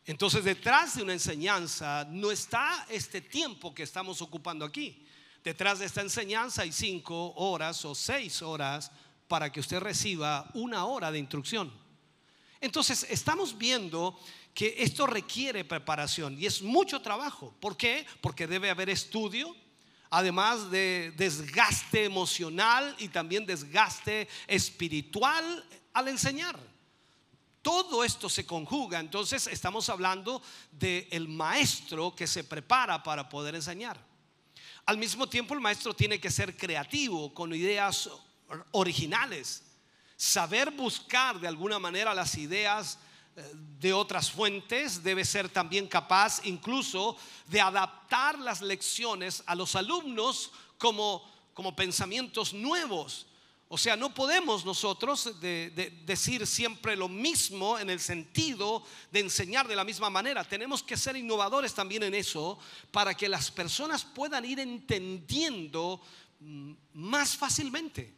Entonces, detrás de una enseñanza no está este tiempo que estamos ocupando aquí. Detrás de esta enseñanza hay cinco horas o seis horas para que usted reciba una hora de instrucción. Entonces, estamos viendo que esto requiere preparación y es mucho trabajo. ¿Por qué? Porque debe haber estudio, además de desgaste emocional y también desgaste espiritual al enseñar. Todo esto se conjuga, entonces estamos hablando del el maestro que se prepara para poder enseñar. Al mismo tiempo el maestro tiene que ser creativo, con ideas originales saber buscar de alguna manera las ideas eh, de otras fuentes, debe ser también capaz incluso de adaptar las lecciones a los alumnos como, como pensamientos nuevos. O sea, no podemos nosotros decir siempre lo mismo en el sentido de enseñar de la misma manera. Tenemos que ser innovadores también en eso para que las personas puedan ir entendiendo mm, más fácilmente.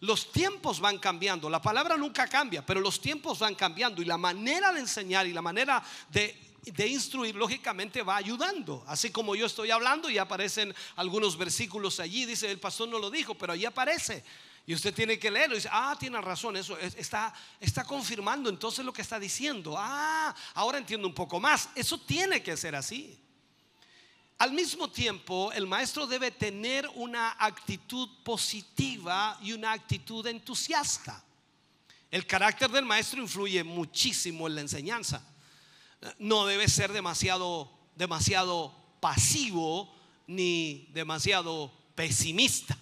Los tiempos van cambiando, la palabra nunca cambia, pero los tiempos van cambiando y la manera de enseñar y la manera de, instruir lógicamente va ayudando. Así como yo estoy hablando y aparecen algunos versículos allí, dice el pastor no lo dijo, pero allí aparece. Y usted tiene que leerlo y dice, ah, tiene razón, eso está, está confirmando entonces lo que está diciendo. Ah, ahora entiendo un poco más. Eso tiene que ser así. Al mismo tiempo, el maestro debe tener una actitud positiva y una actitud entusiasta. El carácter del maestro influye muchísimo en la enseñanza. No debe ser demasiado, demasiado pasivo ni demasiado pesimista.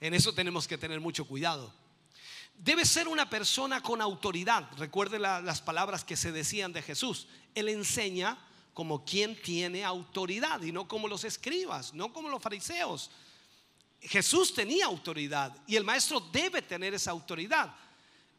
En eso tenemos que tener mucho cuidado. Debe ser una persona con autoridad. Recuerde las palabras que se decían de Jesús. Él enseña como quien tiene autoridad y no como los escribas, no como los fariseos. Jesús tenía autoridad y el maestro debe tener esa autoridad.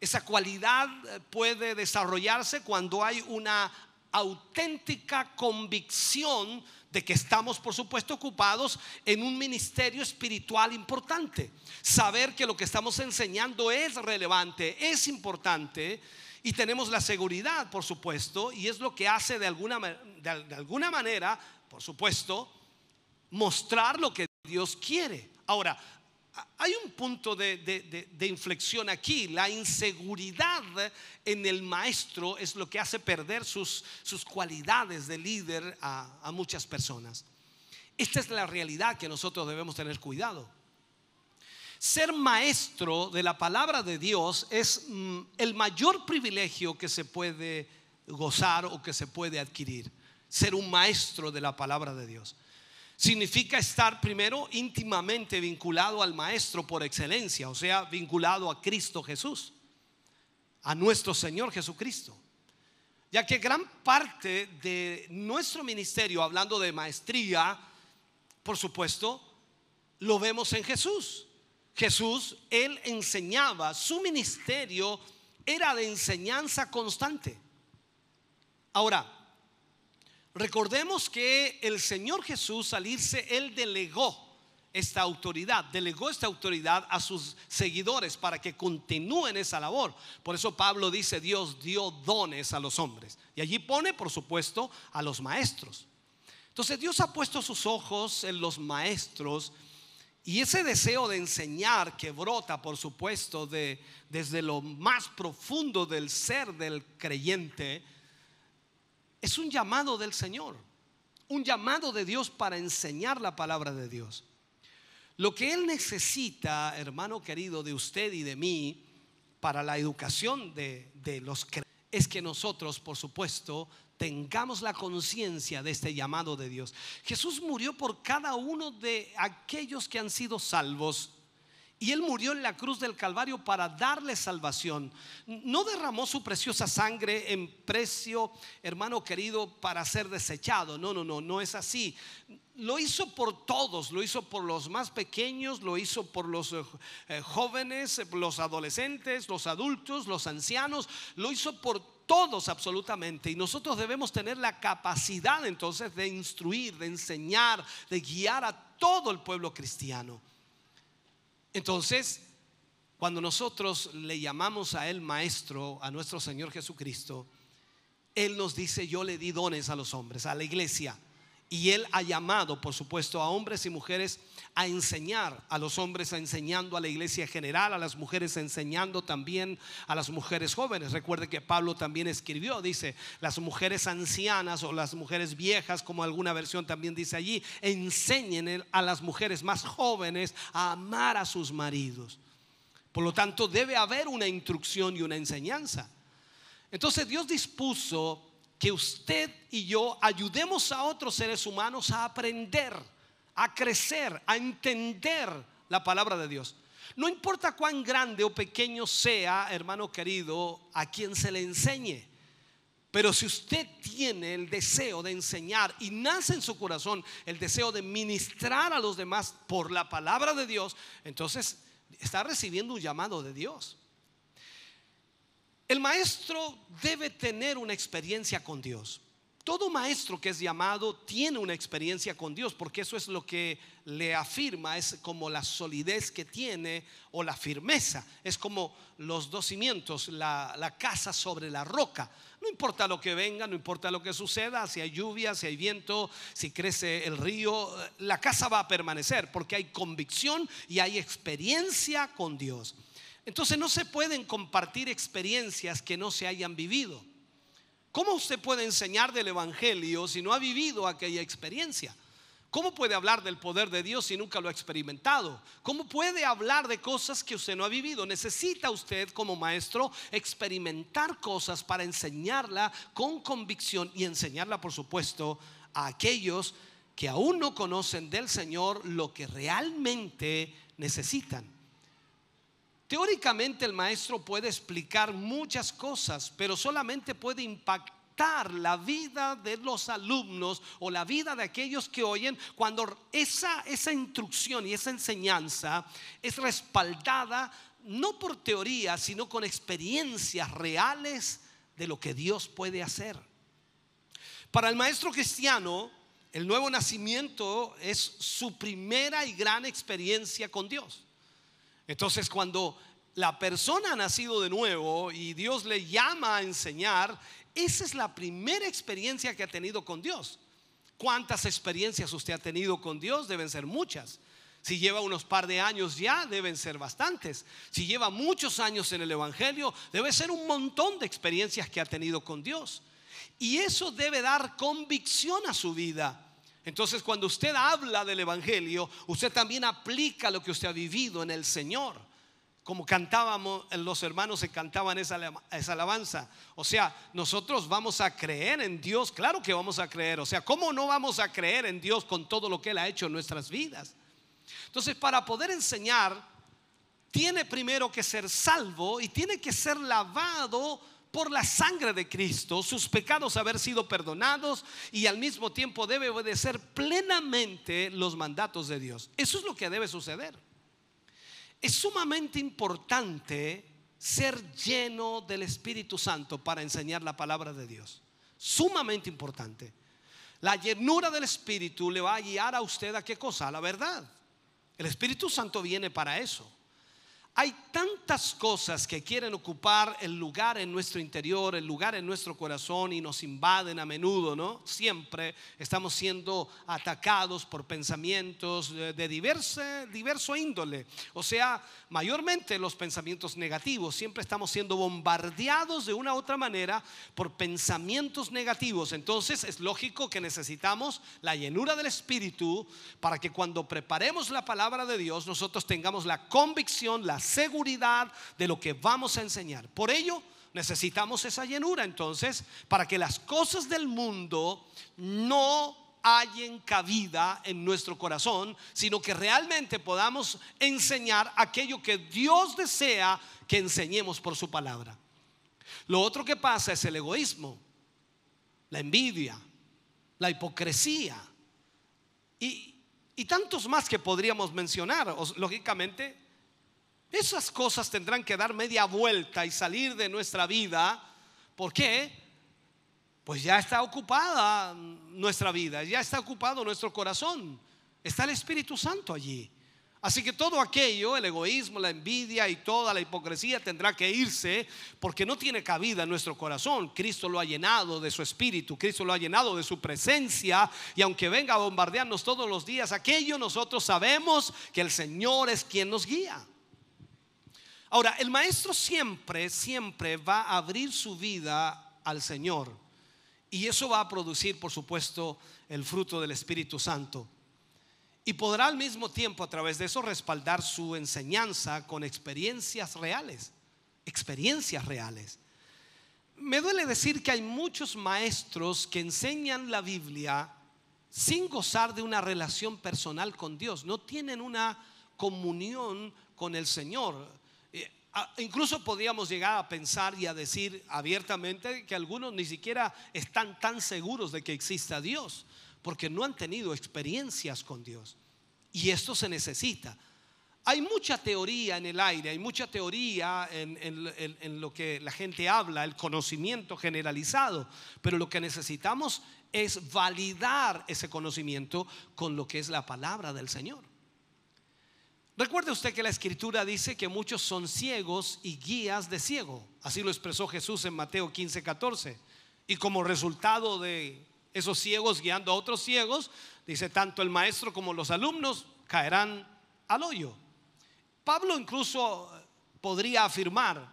Esa cualidad eh, puede desarrollarse cuando hay una auténtica convicción de que estamos, por supuesto, ocupados en un ministerio espiritual importante. Saber que lo que estamos enseñando es relevante, es importante y tenemos la seguridad, por supuesto, y es lo que hace de alguna, de, alguna manera, por supuesto, mostrar lo que Dios quiere. Ahora, hay un punto de, inflexión aquí. La inseguridad en el maestro es lo que hace perder sus, sus cualidades de líder a, a muchas personas. Esta es la realidad que nosotros debemos tener cuidado. Ser maestro de la palabra de Dios es mm, el mayor privilegio que se puede gozar o que se puede adquirir. Ser un maestro de la palabra de Dios. Significa estar primero íntimamente vinculado al maestro por excelencia, o sea, vinculado a Cristo Jesús, a nuestro Señor Jesucristo. Ya que gran parte de nuestro ministerio, hablando de maestría, por supuesto, lo vemos en Jesús. Jesús, él enseñaba, su ministerio era de enseñanza constante. Ahora, recordemos que el Señor Jesús al irse, él delegó esta autoridad, delegó esta autoridad a sus seguidores para que continúen esa labor. Por eso Pablo dice, Dios dio dones a los hombres. Y allí pone, por supuesto, a los maestros. Entonces Dios ha puesto sus ojos en los maestros y ese deseo de enseñar que brota, por supuesto, de, desde lo más profundo del ser del creyente, es un llamado del Señor, un llamado de Dios para enseñar la palabra de Dios. Lo que Él necesita, hermano querido, de usted y de mí, para la educación de, de los creyentes, es que nosotros, por supuesto, tengamos la conciencia de este llamado de Dios. Jesús murió por cada uno de aquellos que han sido salvos. Y Él murió en la cruz del Calvario para darle salvación. No derramó su preciosa sangre en precio, hermano querido, para ser desechado. No, no, no, no es así. Lo hizo por todos, lo hizo por los más pequeños, lo hizo por los eh, eh, jóvenes, los adolescentes, los adultos, los ancianos, lo hizo por todos absolutamente. Y nosotros debemos tener la capacidad entonces de instruir, de enseñar, de guiar a todo el pueblo cristiano. Entonces, cuando nosotros le llamamos a Él maestro, a nuestro Señor Jesucristo, Él nos dice, yo le di dones a los hombres, a la iglesia. Y Él ha llamado, por supuesto, a hombres y mujeres a enseñar, a los hombres enseñando a la iglesia general, a las mujeres enseñando también a las mujeres jóvenes. Recuerde que Pablo también escribió, dice, las mujeres ancianas o las mujeres viejas, como alguna versión también dice allí, enseñen a las mujeres más jóvenes a amar a sus maridos. Por lo tanto, debe haber una instrucción y una enseñanza. Entonces Dios dispuso que usted y yo ayudemos a otros seres humanos a aprender, a crecer, a entender la palabra de Dios. No importa cuán grande o pequeño sea, hermano querido, a quien se le enseñe. Pero si usted tiene el deseo de enseñar y nace en su corazón el deseo de ministrar a los demás por la palabra de Dios, entonces está recibiendo un llamado de Dios. El maestro debe tener una experiencia con Dios. Todo maestro que es llamado tiene una experiencia con Dios, porque eso es lo que le afirma, es como la solidez que tiene o la firmeza, es como los dos cimientos, la, casa sobre la roca. No importa lo que venga, no importa lo que suceda, si hay lluvia, si hay viento, si crece el río, la casa va a permanecer porque hay convicción y hay experiencia con Dios. Entonces no se pueden compartir experiencias que no se hayan vivido. ¿Cómo usted puede enseñar del Evangelio si no ha vivido aquella experiencia? ¿Cómo puede hablar del poder de Dios si nunca lo ha experimentado? ¿Cómo puede hablar de cosas que usted no ha vivido? Necesita usted como maestro experimentar cosas para enseñarla con convicción y enseñarla, por supuesto, a aquellos que aún no conocen del Señor lo que realmente necesitan. Teóricamente el maestro puede explicar muchas cosas, pero solamente puede impactar la vida de los alumnos o la vida de aquellos que oyen cuando esa, esa instrucción y esa enseñanza es respaldada no por teoría, sino con experiencias reales de lo que Dios puede hacer. Para el maestro cristiano, el nuevo nacimiento es su primera y gran experiencia con Dios. Entonces cuando la persona ha nacido de nuevo y Dios le llama a enseñar, esa es la primera experiencia que ha tenido con Dios. ¿Cuántas experiencias usted ha tenido con Dios? Deben ser muchas. Si lleva unos par de años ya, deben ser bastantes. Si lleva muchos años en el Evangelio, debe ser un montón de experiencias que ha tenido con Dios. Y eso debe dar convicción a su vida. Entonces cuando usted habla del Evangelio, usted también aplica lo que usted ha vivido en el Señor. Como cantábamos, los hermanos se cantaban esa, esa alabanza. O sea, nosotros vamos a creer en Dios, claro que vamos a creer. O sea, ¿cómo no vamos a creer en Dios con todo lo que Él ha hecho en nuestras vidas? Entonces, para poder enseñar, tiene primero que ser salvo y tiene que ser lavado por la sangre de Cristo, sus pecados haber sido perdonados y al mismo tiempo debe obedecer plenamente los mandatos de Dios. Eso es lo que debe suceder. Es sumamente importante ser lleno del Espíritu Santo para enseñar la palabra de Dios. Sumamente importante. La llenura del Espíritu le va a guiar a usted a qué cosa? A la verdad. El Espíritu Santo viene para eso. Hay tantas cosas que quieren ocupar el lugar en nuestro interior, el lugar en nuestro corazón y nos invaden a menudo, ¿no? Siempre estamos siendo atacados por pensamientos de diverso índole. O sea, mayormente los pensamientos negativos. Siempre estamos siendo bombardeados de una u otra manera por pensamientos negativos. Entonces es lógico que necesitamos la llenura del Espíritu para que cuando preparemos la palabra de Dios nosotros tengamos la convicción, la seguridad de lo que vamos a enseñar. Por ello, necesitamos esa llenura entonces para que las cosas del mundo no hallen cabida en nuestro corazón, sino que realmente podamos enseñar aquello que Dios desea que enseñemos por su palabra. Lo otro que pasa es el egoísmo, la envidia, la hipocresía y, y tantos más que podríamos mencionar. Lógicamente, esas cosas tendrán que dar media vuelta y salir de nuestra vida. ¿Por qué? Pues ya está ocupada nuestra vida, ya está ocupado nuestro corazón. Está el Espíritu Santo allí. Así que todo aquello, el egoísmo, la envidia y toda la hipocresía tendrá que irse porque no tiene cabida en nuestro corazón. Cristo lo ha llenado de su espíritu, Cristo lo ha llenado de su presencia y aunque venga a bombardearnos todos los días, aquello nosotros sabemos que el Señor es quien nos guía. Ahora, el maestro siempre, siempre va a abrir su vida al Señor. Y eso va a producir, por supuesto, el fruto del Espíritu Santo. Y podrá al mismo tiempo, a través de eso, respaldar su enseñanza con experiencias reales. Experiencias reales. Me duele decir que hay muchos maestros que enseñan la Biblia sin gozar de una relación personal con Dios. No tienen una comunión con el Señor. Incluso podríamos llegar a pensar y a decir abiertamente que algunos ni siquiera están tan seguros de que exista Dios, porque no han tenido experiencias con Dios. Y esto se necesita. Hay mucha teoría en el aire, hay mucha teoría en, en, lo que la gente habla, el conocimiento generalizado, pero lo que necesitamos es validar ese conocimiento con lo que es la palabra del Señor. Recuerde usted que la escritura dice que muchos son ciegos y guías de ciego. Así lo expresó Jesús en Mateo 15, 14. Y como resultado de esos ciegos guiando a otros ciegos, dice, tanto el maestro como los alumnos caerán al hoyo. Pablo incluso podría afirmar,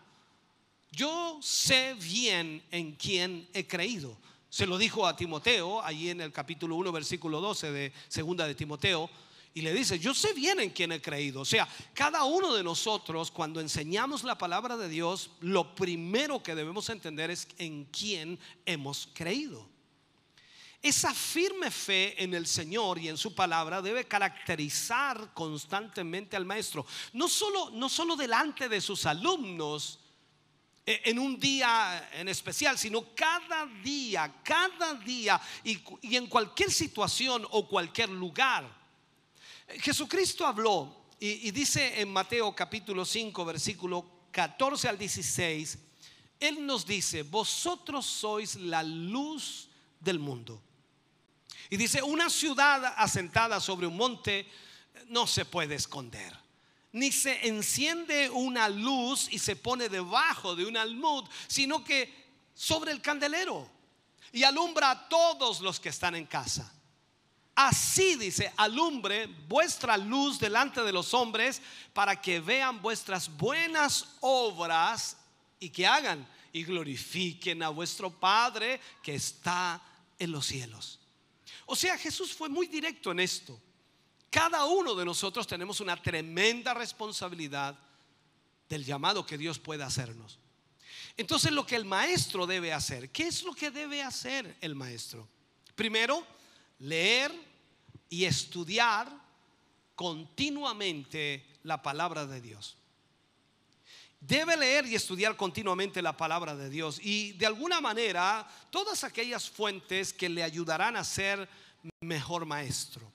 yo sé bien en quién he creído. Se lo dijo a Timoteo, allí en el capítulo 1, versículo 12 de segunda de Timoteo, y le dice, yo sé bien en quién he creído. O sea, cada uno de nosotros cuando enseñamos la palabra de Dios, lo primero que debemos entender es en quién hemos creído. Esa firme fe en el Señor y en su palabra debe caracterizar constantemente al maestro, no solo, no solo delante de sus alumnos eh, en un día en especial, sino cada día, cada día y, y en cualquier situación o cualquier lugar. Jesucristo habló y, dice en Mateo capítulo 5, versículo 14 al 16, Él nos dice, vosotros sois la luz del mundo. Y dice, una ciudad asentada sobre un monte no se puede esconder. Ni se enciende una luz y se pone debajo de un almud, sino que sobre el candelero y alumbra a todos los que están en casa. Así dice, alumbre vuestra luz delante de los hombres para que vean vuestras buenas obras y que hagan y glorifiquen a vuestro Padre que está en los cielos. O sea, Jesús fue muy directo en esto. Cada uno de nosotros tenemos una tremenda responsabilidad del llamado que Dios puede hacernos. Entonces lo que el maestro debe hacer, ¿qué es lo que debe hacer el maestro? Primero, leer y estudiar continuamente la palabra de Dios. Debe leer y estudiar continuamente la palabra de Dios y de alguna manera todas aquellas fuentes que le ayudarán a ser mejor maestro.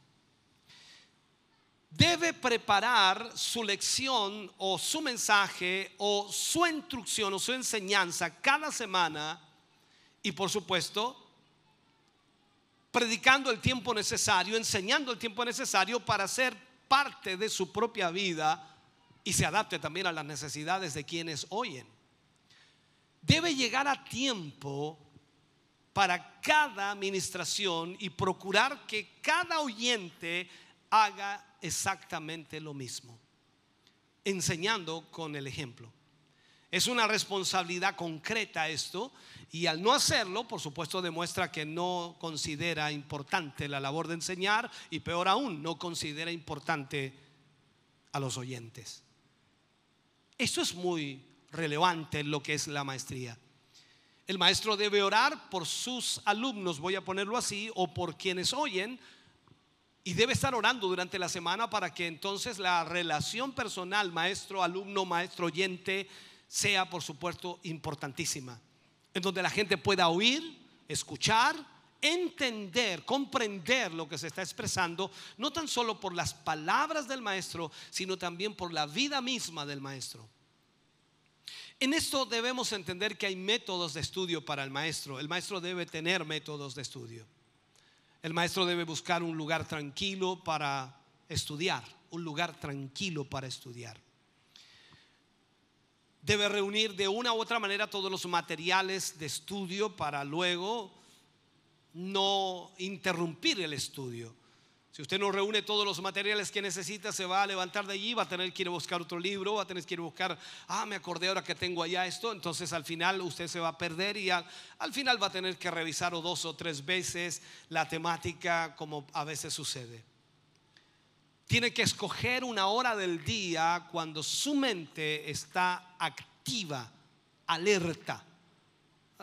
Debe preparar su lección o su mensaje o su instrucción o su enseñanza cada semana y por supuesto predicando el tiempo necesario, enseñando el tiempo necesario para ser parte de su propia vida y se adapte también a las necesidades de quienes oyen. Debe llegar a tiempo para cada administración y procurar que cada oyente haga exactamente lo mismo, enseñando con el ejemplo. Es una responsabilidad concreta esto y al no hacerlo, por supuesto, demuestra que no considera importante la labor de enseñar y peor aún, no considera importante a los oyentes. Eso es muy relevante en lo que es la maestría. El maestro debe orar por sus alumnos, voy a ponerlo así, o por quienes oyen, y debe estar orando durante la semana para que entonces la relación personal maestro, alumno, maestro, oyente, sea por supuesto importantísima. En donde la gente pueda oír, escuchar, entender, comprender lo que se está expresando, no tan solo por las palabras del maestro, sino también por la vida misma del maestro. En esto debemos entender que hay métodos de estudio para el maestro. El maestro debe tener métodos de estudio. El maestro debe buscar un lugar tranquilo para estudiar, un lugar tranquilo para estudiar. Debe reunir de una u otra manera todos los materiales de estudio para luego no interrumpir el estudio. Si usted no reúne todos los materiales que necesita, se va a levantar de allí, va a tener que ir a buscar otro libro, va a tener que ir a buscar, ah, me acordé ahora que tengo allá esto, entonces al final usted se va a perder y al, al final va a tener que revisar dos o tres veces la temática como a veces sucede. Tiene que escoger una hora del día cuando su mente está activa, alerta,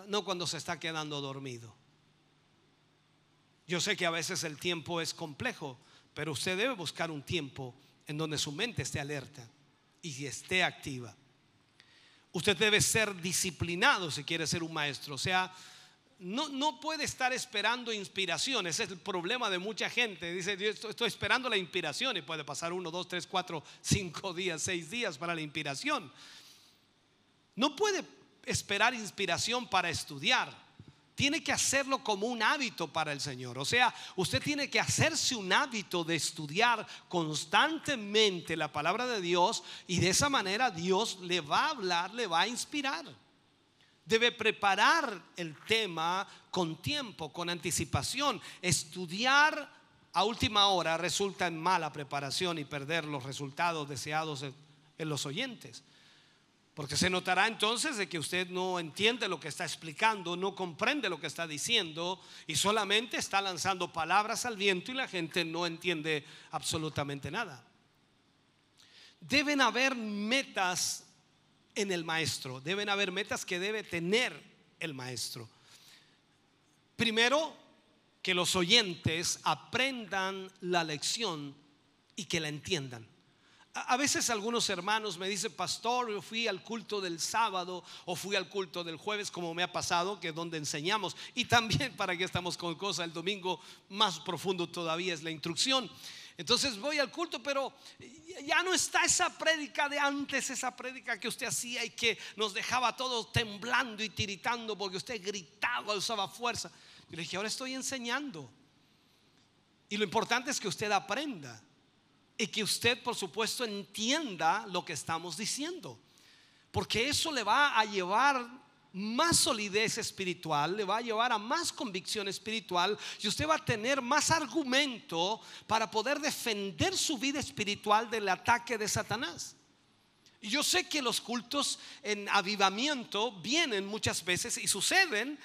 no cuando se está quedando dormido. Yo sé que a veces el tiempo es complejo, pero usted debe buscar un tiempo en donde su mente esté alerta y esté activa. Usted debe ser disciplinado si quiere ser un maestro. O sea, no, no puede estar esperando inspiración. Ese es el problema de mucha gente. Dice, yo estoy, estoy esperando la inspiración y puede pasar uno, dos, tres, cuatro, cinco días, seis días para la inspiración. No puede esperar inspiración para estudiar. Tiene que hacerlo como un hábito para el Señor. O sea, usted tiene que hacerse un hábito de estudiar constantemente la palabra de Dios y de esa manera Dios le va a hablar, le va a inspirar. Debe preparar el tema con tiempo, con anticipación. Estudiar a última hora resulta en mala preparación y perder los resultados deseados en los oyentes. Porque se notará entonces de que usted no entiende lo que está explicando, no comprende lo que está diciendo y solamente está lanzando palabras al viento y la gente no entiende absolutamente nada. Deben haber metas en el maestro, deben haber metas que debe tener el maestro. Primero, que los oyentes aprendan la lección y que la entiendan. A veces algunos hermanos me dicen, pastor, yo fui al culto del sábado o fui al culto del jueves, como me ha pasado, que es donde enseñamos. Y también, para que estamos con cosas, el domingo más profundo todavía es la instrucción. Entonces voy al culto, pero ya no está esa prédica de antes, esa prédica que usted hacía y que nos dejaba todos temblando y tiritando porque usted gritaba, usaba fuerza. Yo le dije, ahora estoy enseñando. Y lo importante es que usted aprenda y que usted, por supuesto, entienda lo que estamos diciendo. Porque eso le va a llevar más solidez espiritual, le va a llevar a más convicción espiritual y usted va a tener más argumento para poder defender su vida espiritual del ataque de Satanás. Y yo sé que los cultos en avivamiento vienen muchas veces y suceden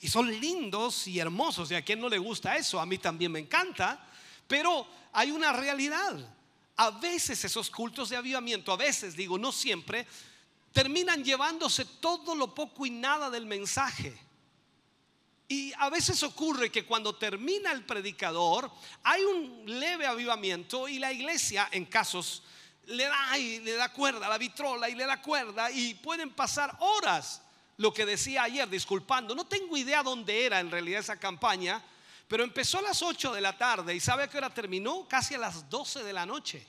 y son lindos y hermosos. Y a quien no le gusta eso, a mí también me encanta. Pero hay una realidad. A veces esos cultos de avivamiento, a veces digo, no siempre, terminan llevándose todo lo poco y nada del mensaje. Y a veces ocurre que cuando termina el predicador hay un leve avivamiento y la iglesia en casos le da y le da cuerda la vitrola y le da cuerda y pueden pasar horas. Lo que decía ayer, disculpando, no tengo idea dónde era en realidad esa campaña, pero empezó a las 8 de la tarde y ¿sabe a qué hora terminó? Casi a las 12 de la noche.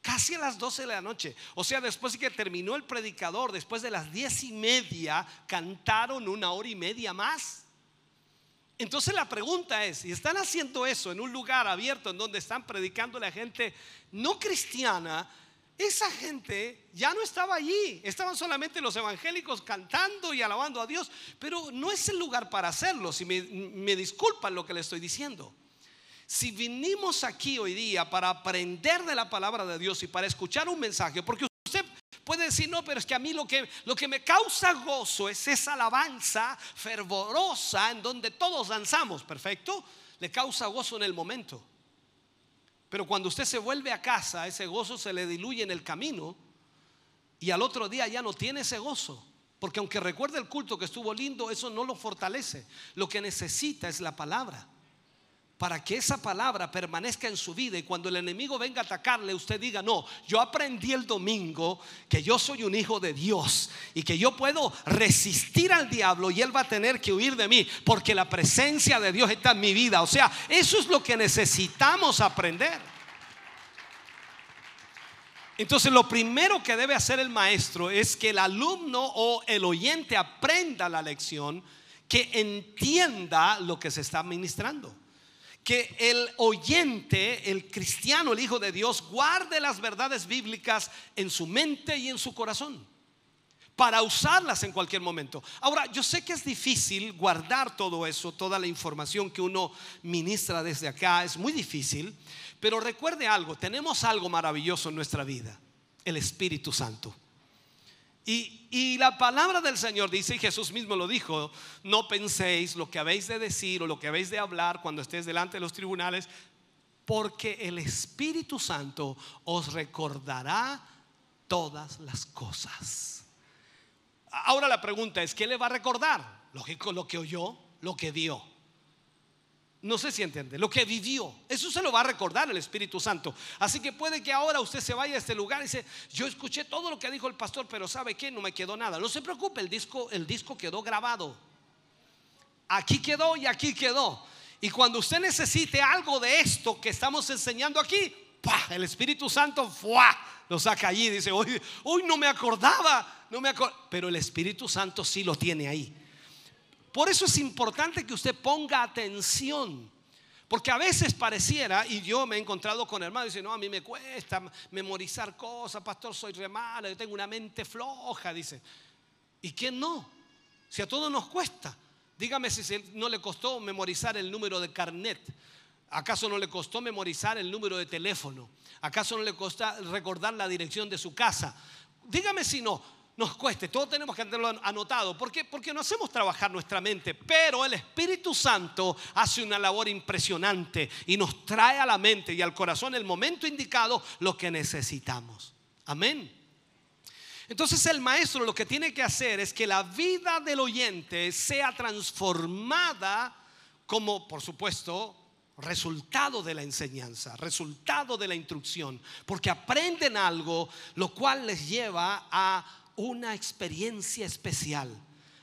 Casi a las 12 de la noche. O sea, después de que terminó el predicador, después de las 10 y media, cantaron una hora y media más. Entonces la pregunta es, si están haciendo eso en un lugar abierto en donde están predicando la gente no cristiana, esa gente ya no estaba allí, estaban solamente los evangélicos cantando y alabando a Dios, pero no es el lugar para hacerlo, si me, disculpan lo que le estoy diciendo. Si vinimos aquí hoy día para aprender de la palabra de Dios y para escuchar un mensaje, porque usted puede decir, no, pero es que a mí lo que, lo que me causa gozo es esa alabanza fervorosa en donde todos danzamos, perfecto, le causa gozo en el momento. Pero cuando usted se vuelve a casa, ese gozo se le diluye en el camino y al otro día ya no tiene ese gozo. Porque aunque recuerde el culto que estuvo lindo, eso no lo fortalece. Lo que necesita es la palabra para que esa palabra permanezca en su vida y cuando el enemigo venga a atacarle, usted diga, no, yo aprendí el domingo que yo soy un hijo de Dios y que yo puedo resistir al diablo y él va a tener que huir de mí porque la presencia de Dios está en mi vida. O sea, eso es lo que necesitamos aprender. Entonces lo primero que debe hacer el maestro es que el alumno o el oyente aprenda la lección, que entienda lo que se está ministrando que el oyente, el cristiano, el Hijo de Dios, guarde las verdades bíblicas en su mente y en su corazón para usarlas en cualquier momento. Ahora, yo sé que es difícil guardar todo eso, toda la información que uno ministra desde acá, es muy difícil, pero recuerde algo, tenemos algo maravilloso en nuestra vida, el Espíritu Santo. Y, la palabra del Señor dice, y Jesús mismo lo dijo, no penséis lo que habéis de decir o lo que habéis de hablar cuando estés delante de los tribunales, porque el Espíritu Santo os recordará todas las cosas. Ahora la pregunta es, ¿qué le va a recordar? Lógico, lo que oyó, lo que vio. No sé si entiende, lo que vivió. Eso se lo va a recordar el Espíritu Santo. Así que puede que ahora usted se vaya a este lugar y dice, yo escuché todo lo que dijo el pastor, pero ¿sabe qué? No me quedó nada. No se preocupe, el disco, el disco quedó grabado. Aquí quedó y aquí quedó. Y cuando usted necesite algo de esto que estamos enseñando aquí, el Espíritu Santo ¡fua! lo saca allí y dice, hoy, no me acordaba, no me pero el Espíritu Santo sí lo tiene ahí. Por eso es importante que usted ponga atención. Porque a veces pareciera, y yo me he encontrado con hermanos dicen, no, a mí me cuesta memorizar cosas, pastor, soy re yo tengo una mente floja, dice. ¿Y quién no? Si a todos nos cuesta. Dígame si no le costó memorizar el número de carnet. ¿Acaso no le costó memorizar el número de teléfono? ¿Acaso no le costó recordar la dirección de su casa? Dígame si no nos cueste, todos tenemos que tenerlo anotado. ¿Por qué? Porque no hacemos trabajar nuestra mente, pero el Espíritu Santo hace una labor impresionante y nos trae a la mente y al corazón el momento indicado lo que necesitamos. Amén. Entonces el maestro lo que tiene que hacer es que la vida del oyente sea transformada como, por supuesto, resultado de la enseñanza, resultado de la instrucción, porque aprenden algo, lo cual les lleva a una experiencia especial.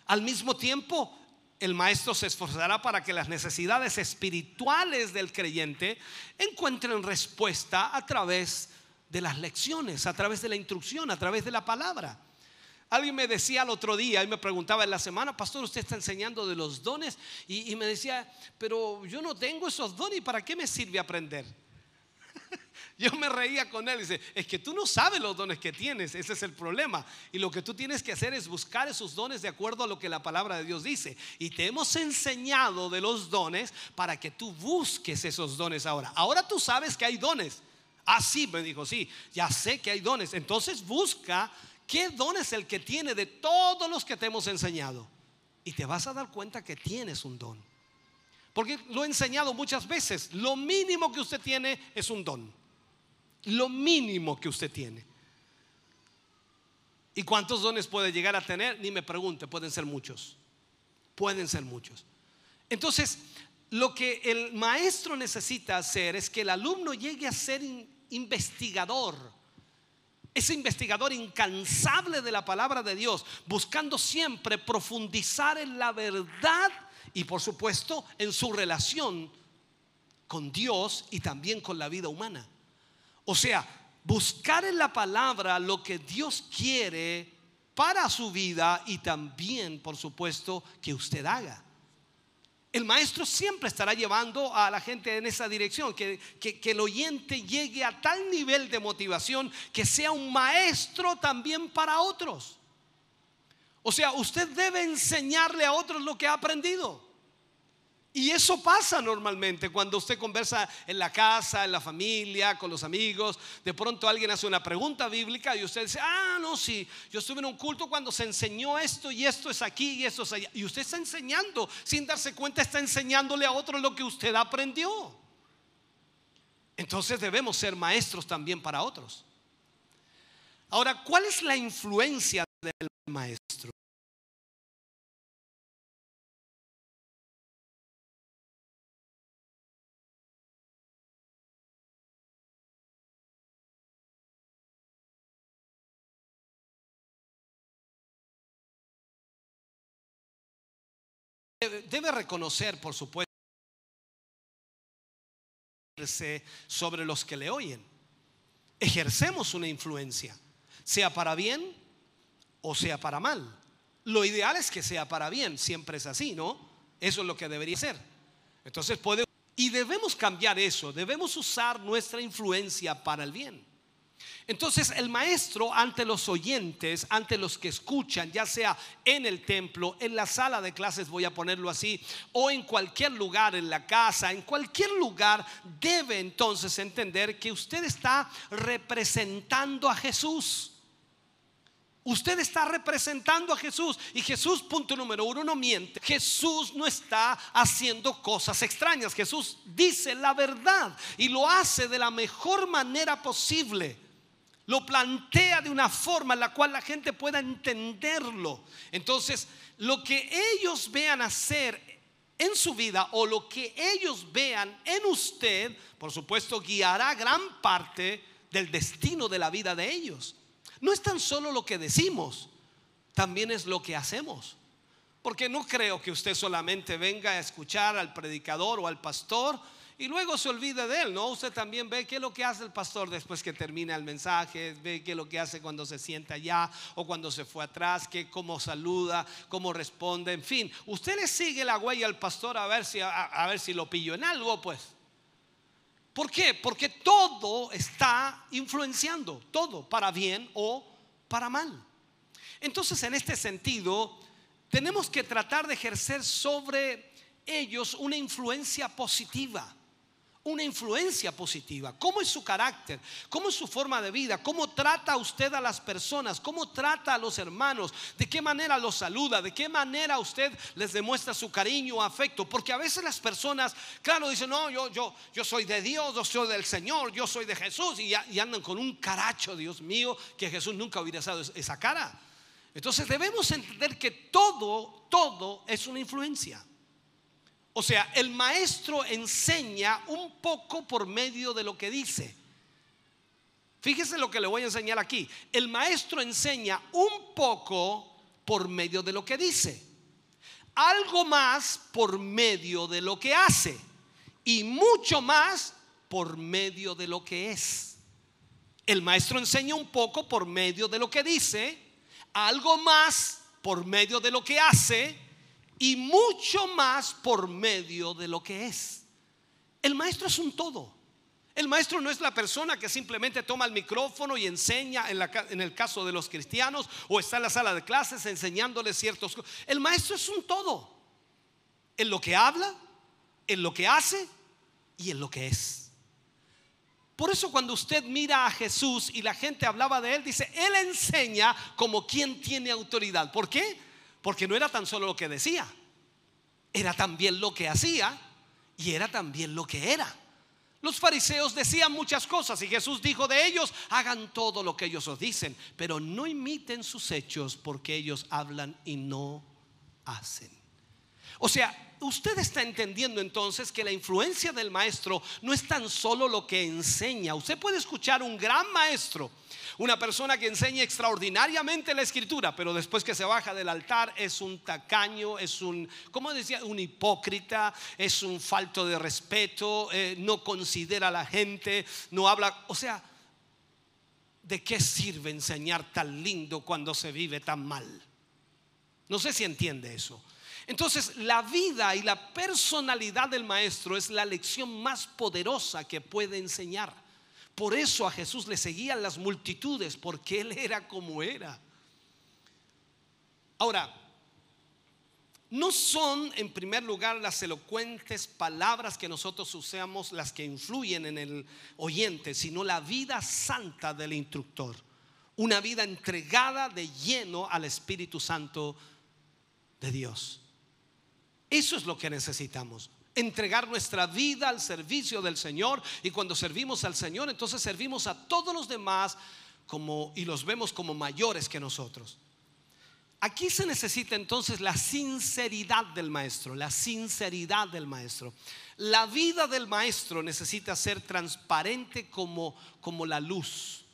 Al mismo tiempo, el maestro se esforzará para que las necesidades espirituales del creyente encuentren respuesta a través de las lecciones, a través de la instrucción, a través de la palabra. Alguien me decía el otro día y me preguntaba en la semana, pastor, usted está enseñando de los dones y, me decía, pero yo no tengo esos dones, ¿para qué me sirve aprender? Yo me reía con él y dice, es que tú no sabes los dones que tienes, ese es el problema. Y lo que tú tienes que hacer es buscar esos dones de acuerdo a lo que la palabra de Dios dice. Y te hemos enseñado de los dones para que tú busques esos dones ahora. Ahora tú sabes que hay dones. Ah, sí, me dijo, sí, ya sé que hay dones. Entonces busca qué don es el que tiene de todos los que te hemos enseñado. Y te vas a dar cuenta que tienes un don. Porque lo he enseñado muchas veces. Lo mínimo que usted tiene es un don. Lo mínimo que usted tiene. ¿Y cuántos dones puede llegar a tener? Ni me pregunte, pueden ser muchos. Pueden ser muchos. Entonces, lo que el maestro necesita hacer es que el alumno llegue a ser investigador. Ese investigador incansable de la palabra de Dios, buscando siempre profundizar en la verdad y por supuesto en su relación con Dios y también con la vida humana. O sea, buscar en la palabra lo que Dios quiere para su vida y también, por supuesto, que usted haga. El maestro siempre estará llevando a la gente en esa dirección, que, que, el oyente llegue a tal nivel de motivación que sea un maestro también para otros. O sea, usted debe enseñarle a otros lo que ha aprendido. Y eso pasa normalmente cuando usted conversa en la casa, en la familia, con los amigos. De pronto alguien hace una pregunta bíblica y usted dice, ah, no, sí, yo estuve en un culto cuando se enseñó esto y esto es aquí y esto es allá. Y usted está enseñando, sin darse cuenta, está enseñándole a otros lo que usted aprendió. Entonces debemos ser maestros también para otros. Ahora, ¿cuál es la influencia del maestro? Debe reconocer, por supuesto, sobre los que le oyen. Ejercemos una influencia, sea para bien o sea para mal. Lo ideal es que sea para bien, siempre es así, ¿no? Eso es lo que debería ser. Entonces puede... Y debemos cambiar eso, debemos usar nuestra influencia para el bien. Entonces el maestro ante los oyentes, ante los que escuchan, ya sea en el templo, en la sala de clases, voy a ponerlo así, o en cualquier lugar, en la casa, en cualquier lugar, debe entonces entender que usted está representando a Jesús. Usted está representando a Jesús y Jesús, punto número uno, no miente. Jesús no está haciendo cosas extrañas. Jesús dice la verdad y lo hace de la mejor manera posible lo plantea de una forma en la cual la gente pueda entenderlo. Entonces, lo que ellos vean hacer en su vida o lo que ellos vean en usted, por supuesto, guiará gran parte del destino de la vida de ellos. No es tan solo lo que decimos, también es lo que hacemos. Porque no creo que usted solamente venga a escuchar al predicador o al pastor y luego se olvide de él, ¿no? Usted también ve qué es lo que hace el pastor después que termina el mensaje, ve qué es lo que hace cuando se sienta allá o cuando se fue atrás, que cómo saluda, cómo responde, en fin. Usted le sigue la huella al pastor a ver si, a ver si lo pillo en algo, pues. ¿Por qué? Porque todo está influenciando, todo, para bien o para mal. Entonces, en este sentido, tenemos que tratar de ejercer sobre ellos una influencia positiva una influencia positiva. ¿Cómo es su carácter? ¿Cómo es su forma de vida? ¿Cómo trata usted a las personas? ¿Cómo trata a los hermanos? ¿De qué manera los saluda? ¿De qué manera usted les demuestra su cariño afecto? Porque a veces las personas, claro, dicen, no, yo, yo, yo soy de Dios, yo soy del Señor, yo soy de Jesús y, y andan con un caracho, Dios mío, que Jesús nunca hubiera usado esa cara. Entonces debemos entender que todo, todo es una influencia. O sea, el maestro enseña un poco por medio de lo que dice. Fíjese lo que le voy a enseñar aquí. El maestro enseña un poco por medio de lo que dice. Algo más por medio de lo que hace. Y mucho más por medio de lo que es. El maestro enseña un poco por medio de lo que dice. Algo más por medio de lo que hace y mucho más por medio de lo que es. El maestro es un todo. El maestro no es la persona que simplemente toma el micrófono y enseña en, el caso de los cristianos o está en la sala de clases enseñándoles ciertos. El maestro es un todo. En lo que habla, en lo que hace y en lo que es. Por eso cuando usted mira a Jesús y la gente hablaba de él, dice, él enseña como quien tiene autoridad. ¿Por qué? Porque no era tan solo lo que decía, era también lo que hacía y era también lo que era. Los fariseos decían muchas cosas y Jesús dijo de ellos, hagan todo lo que ellos os dicen, pero no imiten sus hechos porque ellos hablan y no hacen. O sea, usted está entendiendo entonces que la influencia del maestro no es tan solo lo que enseña. Usted puede escuchar un gran maestro una persona que enseña extraordinariamente la escritura, pero después que se baja del altar es un tacaño, es un, ¿cómo decía? Un hipócrita, es un falto de respeto, eh, no considera a la gente, no habla, o sea, ¿de qué sirve enseñar tan lindo cuando se vive tan mal? No sé si entiende eso. Entonces, la vida y la personalidad del maestro es la lección más poderosa que puede enseñar. Por eso a Jesús le seguían las multitudes, porque Él era como era. Ahora, no son en primer lugar las elocuentes palabras que nosotros usamos las que influyen en el oyente, sino la vida santa del instructor. Una vida entregada de lleno al Espíritu Santo de Dios. Eso es lo que necesitamos entregar nuestra vida al servicio del Señor y cuando servimos al Señor entonces servimos a todos los demás como y los vemos como mayores que nosotros. Aquí se necesita entonces la sinceridad del maestro, la sinceridad del maestro. La vida del maestro necesita ser transparente como como la luz.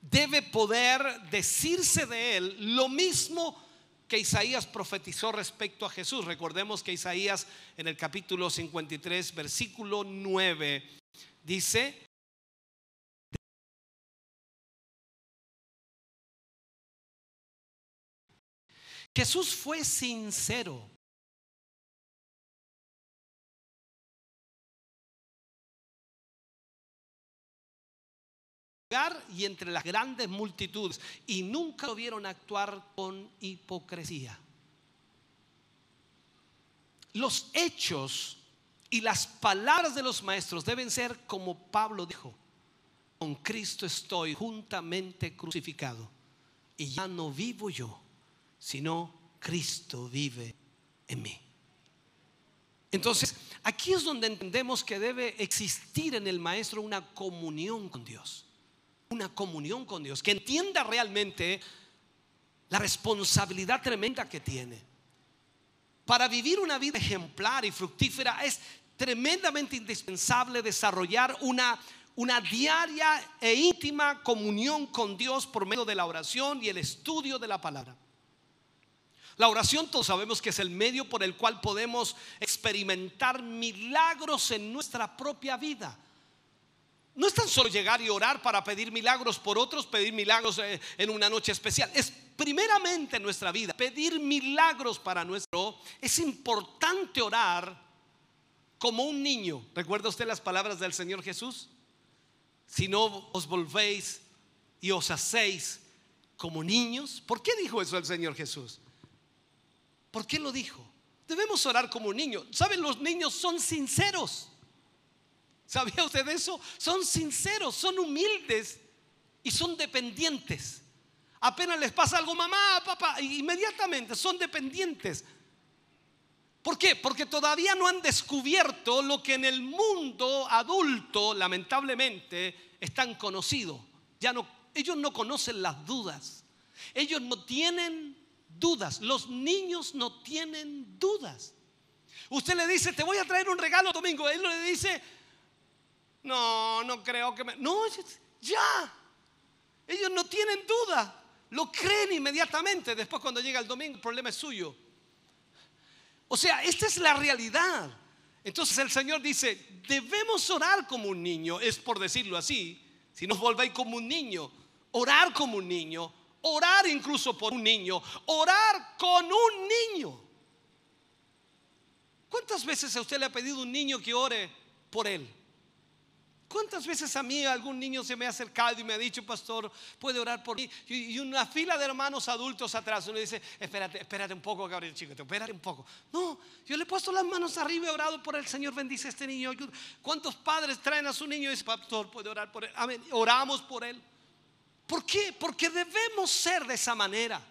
Debe poder decirse de él lo mismo que Isaías profetizó respecto a Jesús. Recordemos que Isaías en el capítulo 53, versículo 9, dice, Jesús fue sincero. Y entre las grandes multitudes y nunca lo vieron actuar con hipocresía. Los hechos y las palabras de los maestros deben ser como Pablo dijo, con Cristo estoy juntamente crucificado y ya no vivo yo, sino Cristo vive en mí. Entonces, aquí es donde entendemos que debe existir en el maestro una comunión con Dios una comunión con Dios, que entienda realmente la responsabilidad tremenda que tiene. Para vivir una vida ejemplar y fructífera es tremendamente indispensable desarrollar una, una diaria e íntima comunión con Dios por medio de la oración y el estudio de la palabra. La oración todos sabemos que es el medio por el cual podemos experimentar milagros en nuestra propia vida. No es tan solo llegar y orar para pedir milagros por otros, pedir milagros eh, en una noche especial. Es primeramente en nuestra vida, pedir milagros para nuestro. Es importante orar como un niño. ¿Recuerda usted las palabras del Señor Jesús? Si no os volvéis y os hacéis como niños. ¿Por qué dijo eso el Señor Jesús? ¿Por qué lo dijo? Debemos orar como un niño. ¿Saben? Los niños son sinceros. ¿Sabía usted eso? Son sinceros, son humildes y son dependientes. Apenas les pasa algo, mamá, papá, inmediatamente son dependientes. ¿Por qué? Porque todavía no han descubierto lo que en el mundo adulto, lamentablemente, es tan conocido. Ya no, ellos no conocen las dudas. Ellos no tienen dudas. Los niños no tienen dudas. Usted le dice, te voy a traer un regalo domingo. Él le dice, no, no creo que me... No, ya. Ellos no tienen duda. Lo creen inmediatamente. Después cuando llega el domingo, el problema es suyo. O sea, esta es la realidad. Entonces el Señor dice, debemos orar como un niño, es por decirlo así. Si nos volvéis como un niño, orar como un niño, orar incluso por un niño, orar con un niño. ¿Cuántas veces a usted le ha pedido un niño que ore por él? ¿Cuántas veces a mí algún niño se me ha acercado y me ha dicho, pastor, puede orar por mí? Y una fila de hermanos adultos atrás, uno dice, espérate, espérate un poco, Gabriel Chico, espérate un poco. No, yo le he puesto las manos arriba y he orado por el Señor, bendice a este niño. ¿Cuántos padres traen a su niño y dicen, pastor, puede orar por él? Amén, oramos por él. ¿Por qué? Porque debemos ser de esa manera.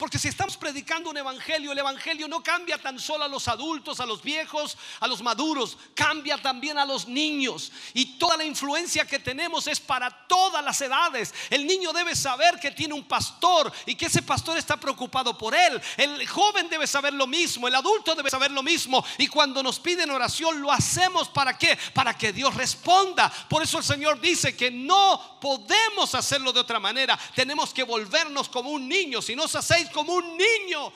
Porque si estamos predicando un evangelio, el evangelio no cambia tan solo a los adultos, a los viejos, a los maduros, cambia también a los niños. Y toda la influencia que tenemos es para todas las edades. El niño debe saber que tiene un pastor y que ese pastor está preocupado por él. El joven debe saber lo mismo, el adulto debe saber lo mismo. Y cuando nos piden oración, lo hacemos para qué? Para que Dios responda. Por eso el Señor dice que no podemos hacerlo de otra manera. Tenemos que volvernos como un niño. Si no os hacéis como un niño,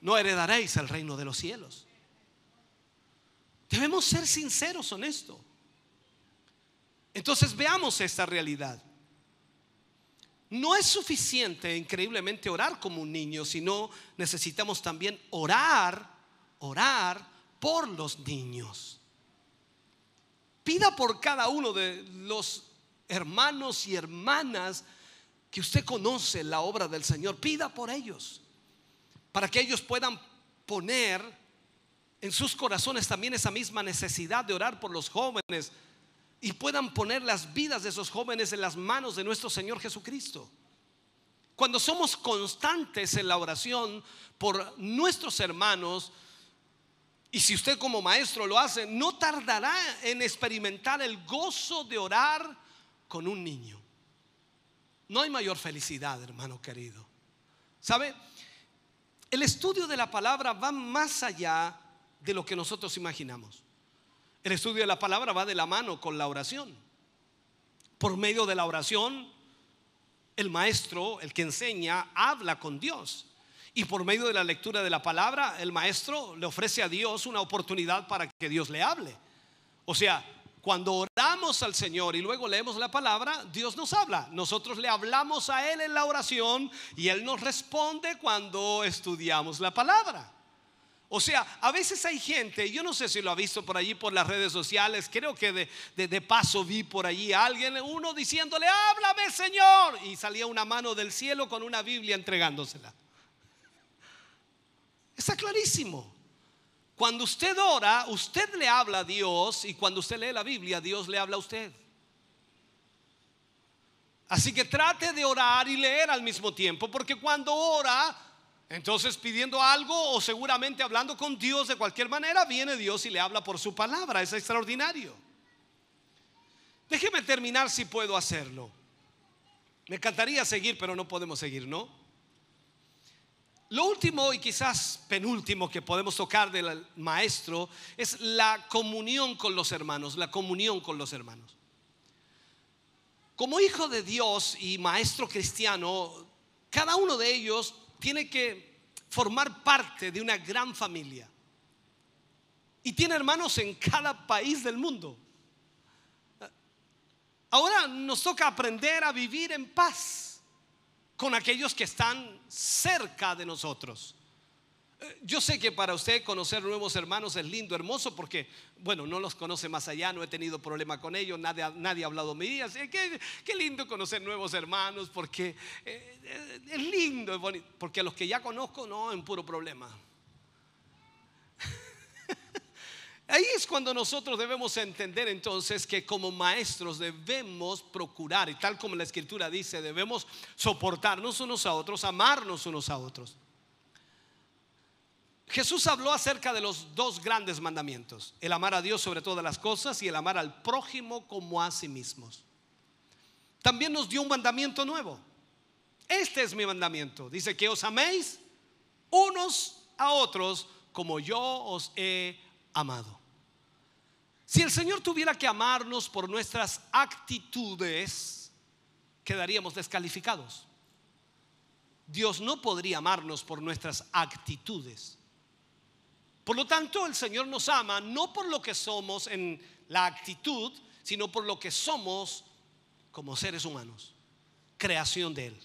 no heredaréis el reino de los cielos. Debemos ser sinceros, honestos. Entonces veamos esta realidad. No es suficiente increíblemente orar como un niño, sino necesitamos también orar, orar por los niños. Pida por cada uno de los hermanos y hermanas que usted conoce la obra del Señor, pida por ellos, para que ellos puedan poner en sus corazones también esa misma necesidad de orar por los jóvenes y puedan poner las vidas de esos jóvenes en las manos de nuestro Señor Jesucristo. Cuando somos constantes en la oración por nuestros hermanos, y si usted como maestro lo hace, no tardará en experimentar el gozo de orar con un niño. No hay mayor felicidad, hermano querido. ¿Sabe? El estudio de la palabra va más allá de lo que nosotros imaginamos. El estudio de la palabra va de la mano con la oración. Por medio de la oración, el maestro, el que enseña, habla con Dios. Y por medio de la lectura de la palabra, el maestro le ofrece a Dios una oportunidad para que Dios le hable. O sea, cuando oramos al Señor y luego leemos la palabra, Dios nos habla. Nosotros le hablamos a Él en la oración y Él nos responde cuando estudiamos la palabra. O sea, a veces hay gente, yo no sé si lo ha visto por allí por las redes sociales, creo que de, de, paso vi por allí a alguien, uno diciéndole, háblame Señor, y salía una mano del cielo con una Biblia entregándosela. Está clarísimo. Cuando usted ora, usted le habla a Dios y cuando usted lee la Biblia, Dios le habla a usted. Así que trate de orar y leer al mismo tiempo, porque cuando ora, entonces pidiendo algo o seguramente hablando con Dios de cualquier manera, viene Dios y le habla por su palabra. Es extraordinario. Déjeme terminar si puedo hacerlo. Me encantaría seguir, pero no podemos seguir, ¿no? Lo último y quizás penúltimo que podemos tocar del maestro es la comunión con los hermanos, la comunión con los hermanos. Como hijo de Dios y maestro cristiano, cada uno de ellos tiene que formar parte de una gran familia. Y tiene hermanos en cada país del mundo. Ahora nos toca aprender a vivir en paz con aquellos que están cerca de nosotros. Yo sé que para usted conocer nuevos hermanos es lindo, hermoso, porque, bueno, no los conoce más allá, no he tenido problema con ellos, nadie, nadie ha hablado mí. Así que qué lindo conocer nuevos hermanos, porque eh, es lindo, es bonito, porque a los que ya conozco, no, en puro problema. Ahí es cuando nosotros debemos entender entonces que como maestros debemos procurar, y tal como la escritura dice, debemos soportarnos unos a otros, amarnos unos a otros. Jesús habló acerca de los dos grandes mandamientos, el amar a Dios sobre todas las cosas y el amar al prójimo como a sí mismos. También nos dio un mandamiento nuevo. Este es mi mandamiento. Dice que os améis unos a otros como yo os he amado. Si el Señor tuviera que amarnos por nuestras actitudes, quedaríamos descalificados. Dios no podría amarnos por nuestras actitudes. Por lo tanto, el Señor nos ama no por lo que somos en la actitud, sino por lo que somos como seres humanos, creación de Él.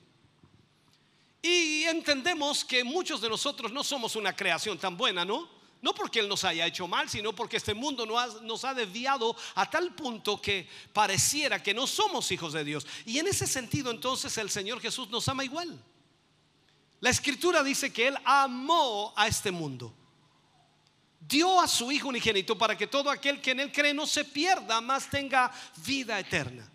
Y entendemos que muchos de nosotros no somos una creación tan buena, ¿no? No porque Él nos haya hecho mal, sino porque este mundo nos ha, desviado a tal punto que pareciera que no somos hijos de Dios. Y en ese sentido entonces el Señor Jesús nos ama igual. La escritura dice que Él amó a este mundo. Dio a su Hijo unigénito para que todo aquel que en Él cree no se pierda, más tenga vida eterna.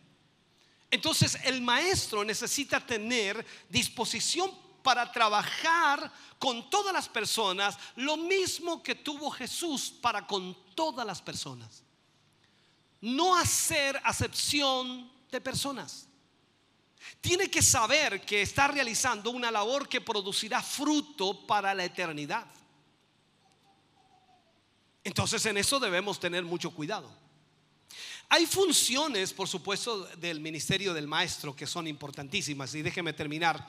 Entonces el maestro necesita tener disposición para trabajar con todas las personas lo mismo que tuvo Jesús para con todas las personas. No hacer acepción de personas. Tiene que saber que está realizando una labor que producirá fruto para la eternidad. Entonces en eso debemos tener mucho cuidado. Hay funciones, por supuesto, del ministerio del maestro que son importantísimas. Y déjeme terminar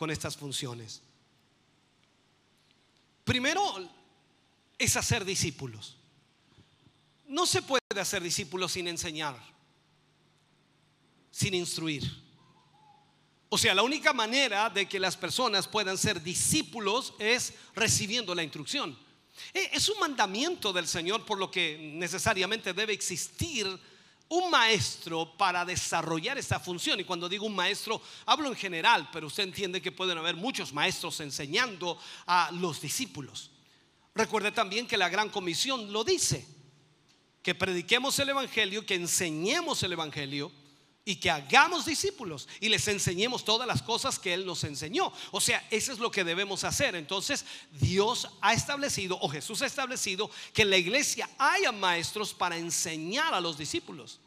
con estas funciones. Primero es hacer discípulos. No se puede hacer discípulos sin enseñar, sin instruir. O sea, la única manera de que las personas puedan ser discípulos es recibiendo la instrucción. E, es un mandamiento del Señor por lo que necesariamente debe existir un maestro para desarrollar esta función. Y cuando digo un maestro, hablo en general, pero usted entiende que pueden haber muchos maestros enseñando a los discípulos. Recuerde también que la gran comisión lo dice, que prediquemos el Evangelio, que enseñemos el Evangelio y que hagamos discípulos y les enseñemos todas las cosas que Él nos enseñó. O sea, eso es lo que debemos hacer. Entonces, Dios ha establecido, o Jesús ha establecido, que en la iglesia haya maestros para enseñar a los discípulos.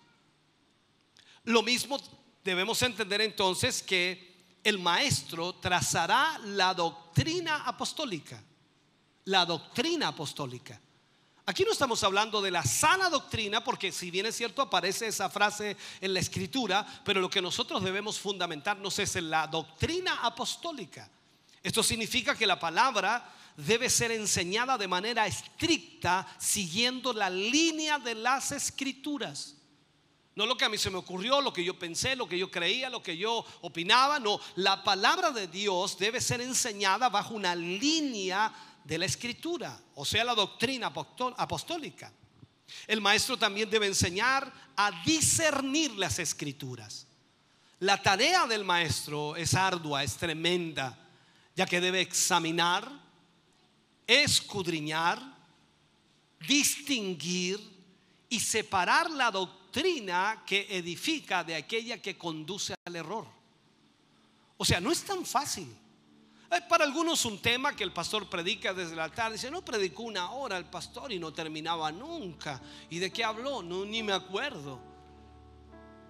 Lo mismo debemos entender entonces que el maestro trazará la doctrina apostólica. La doctrina apostólica. Aquí no estamos hablando de la sana doctrina, porque si bien es cierto aparece esa frase en la escritura, pero lo que nosotros debemos fundamentarnos es en la doctrina apostólica. Esto significa que la palabra debe ser enseñada de manera estricta, siguiendo la línea de las escrituras. No lo que a mí se me ocurrió, lo que yo pensé, lo que yo creía, lo que yo opinaba. No, la palabra de Dios debe ser enseñada bajo una línea de la escritura, o sea, la doctrina apostólica. El maestro también debe enseñar a discernir las escrituras. La tarea del maestro es ardua, es tremenda, ya que debe examinar, escudriñar, distinguir y separar la doctrina que edifica de aquella que conduce al error. O sea, no es tan fácil. Para algunos un tema que el pastor predica desde el altar. Dice, no predicó una hora el pastor y no terminaba nunca. ¿Y de qué habló? No, ni me acuerdo.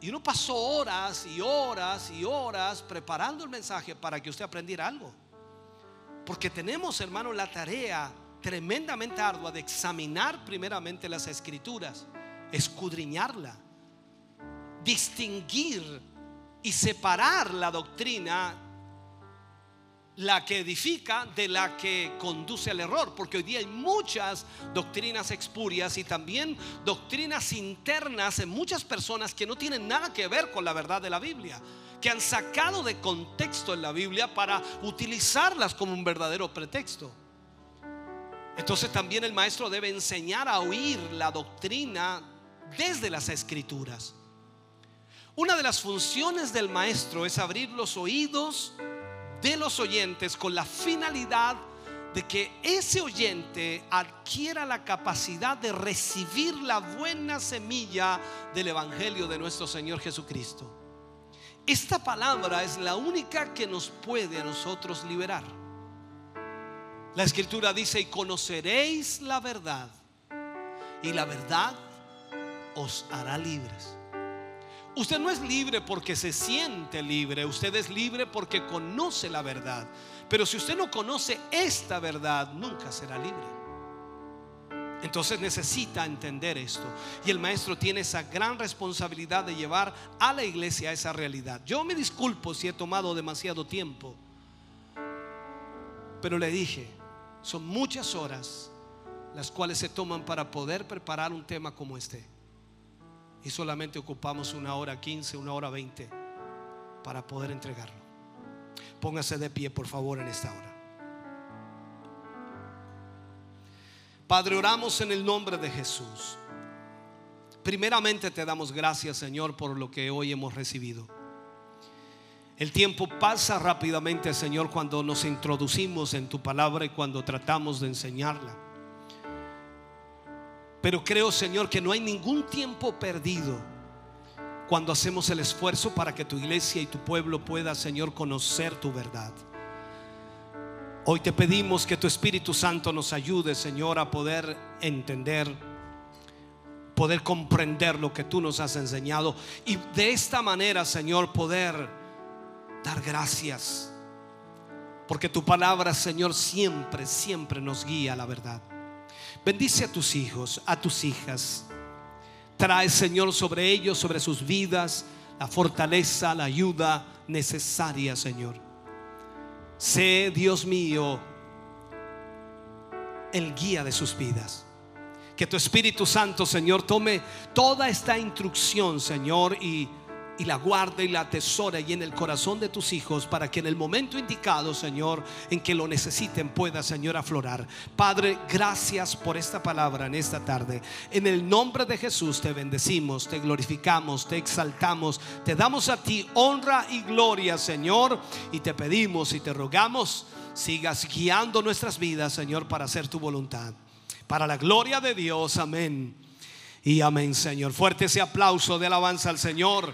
Y uno pasó horas y horas y horas preparando el mensaje para que usted aprendiera algo. Porque tenemos, hermano, la tarea tremendamente ardua de examinar primeramente las escrituras, escudriñarla, distinguir y separar la doctrina la que edifica de la que conduce al error, porque hoy día hay muchas doctrinas expurias y también doctrinas internas en muchas personas que no tienen nada que ver con la verdad de la Biblia, que han sacado de contexto en la Biblia para utilizarlas como un verdadero pretexto. Entonces también el maestro debe enseñar a oír la doctrina desde las escrituras. Una de las funciones del maestro es abrir los oídos de los oyentes con la finalidad de que ese oyente adquiera la capacidad de recibir la buena semilla del Evangelio de nuestro Señor Jesucristo. Esta palabra es la única que nos puede a nosotros liberar. La escritura dice, y conoceréis la verdad, y la verdad os hará libres. Usted no es libre porque se siente libre, usted es libre porque conoce la verdad. Pero si usted no conoce esta verdad, nunca será libre. Entonces necesita entender esto. Y el maestro tiene esa gran responsabilidad de llevar a la iglesia esa realidad. Yo me disculpo si he tomado demasiado tiempo. Pero le dije, son muchas horas las cuales se toman para poder preparar un tema como este y solamente ocupamos una hora 15, una hora 20 para poder entregarlo. Póngase de pie, por favor, en esta hora. Padre, oramos en el nombre de Jesús. Primeramente te damos gracias, Señor, por lo que hoy hemos recibido. El tiempo pasa rápidamente, Señor, cuando nos introducimos en tu palabra y cuando tratamos de enseñarla. Pero creo, Señor, que no hay ningún tiempo perdido cuando hacemos el esfuerzo para que tu iglesia y tu pueblo pueda, Señor, conocer tu verdad. Hoy te pedimos que tu Espíritu Santo nos ayude, Señor, a poder entender, poder comprender lo que tú nos has enseñado y de esta manera, Señor, poder dar gracias. Porque tu palabra, Señor, siempre, siempre nos guía a la verdad. Bendice a tus hijos, a tus hijas. Trae, Señor, sobre ellos, sobre sus vidas, la fortaleza, la ayuda necesaria, Señor. Sé, Dios mío, el guía de sus vidas. Que tu Espíritu Santo, Señor, tome toda esta instrucción, Señor, y y la guarde y la atesora y en el corazón de tus hijos para que en el momento indicado, Señor, en que lo necesiten pueda, Señor, aflorar. Padre, gracias por esta palabra en esta tarde. En el nombre de Jesús te bendecimos, te glorificamos, te exaltamos, te damos a ti honra y gloria, Señor, y te pedimos y te rogamos, sigas guiando nuestras vidas, Señor, para hacer tu voluntad. Para la gloria de Dios, amén. Y amén, Señor. Fuerte ese aplauso de alabanza al Señor.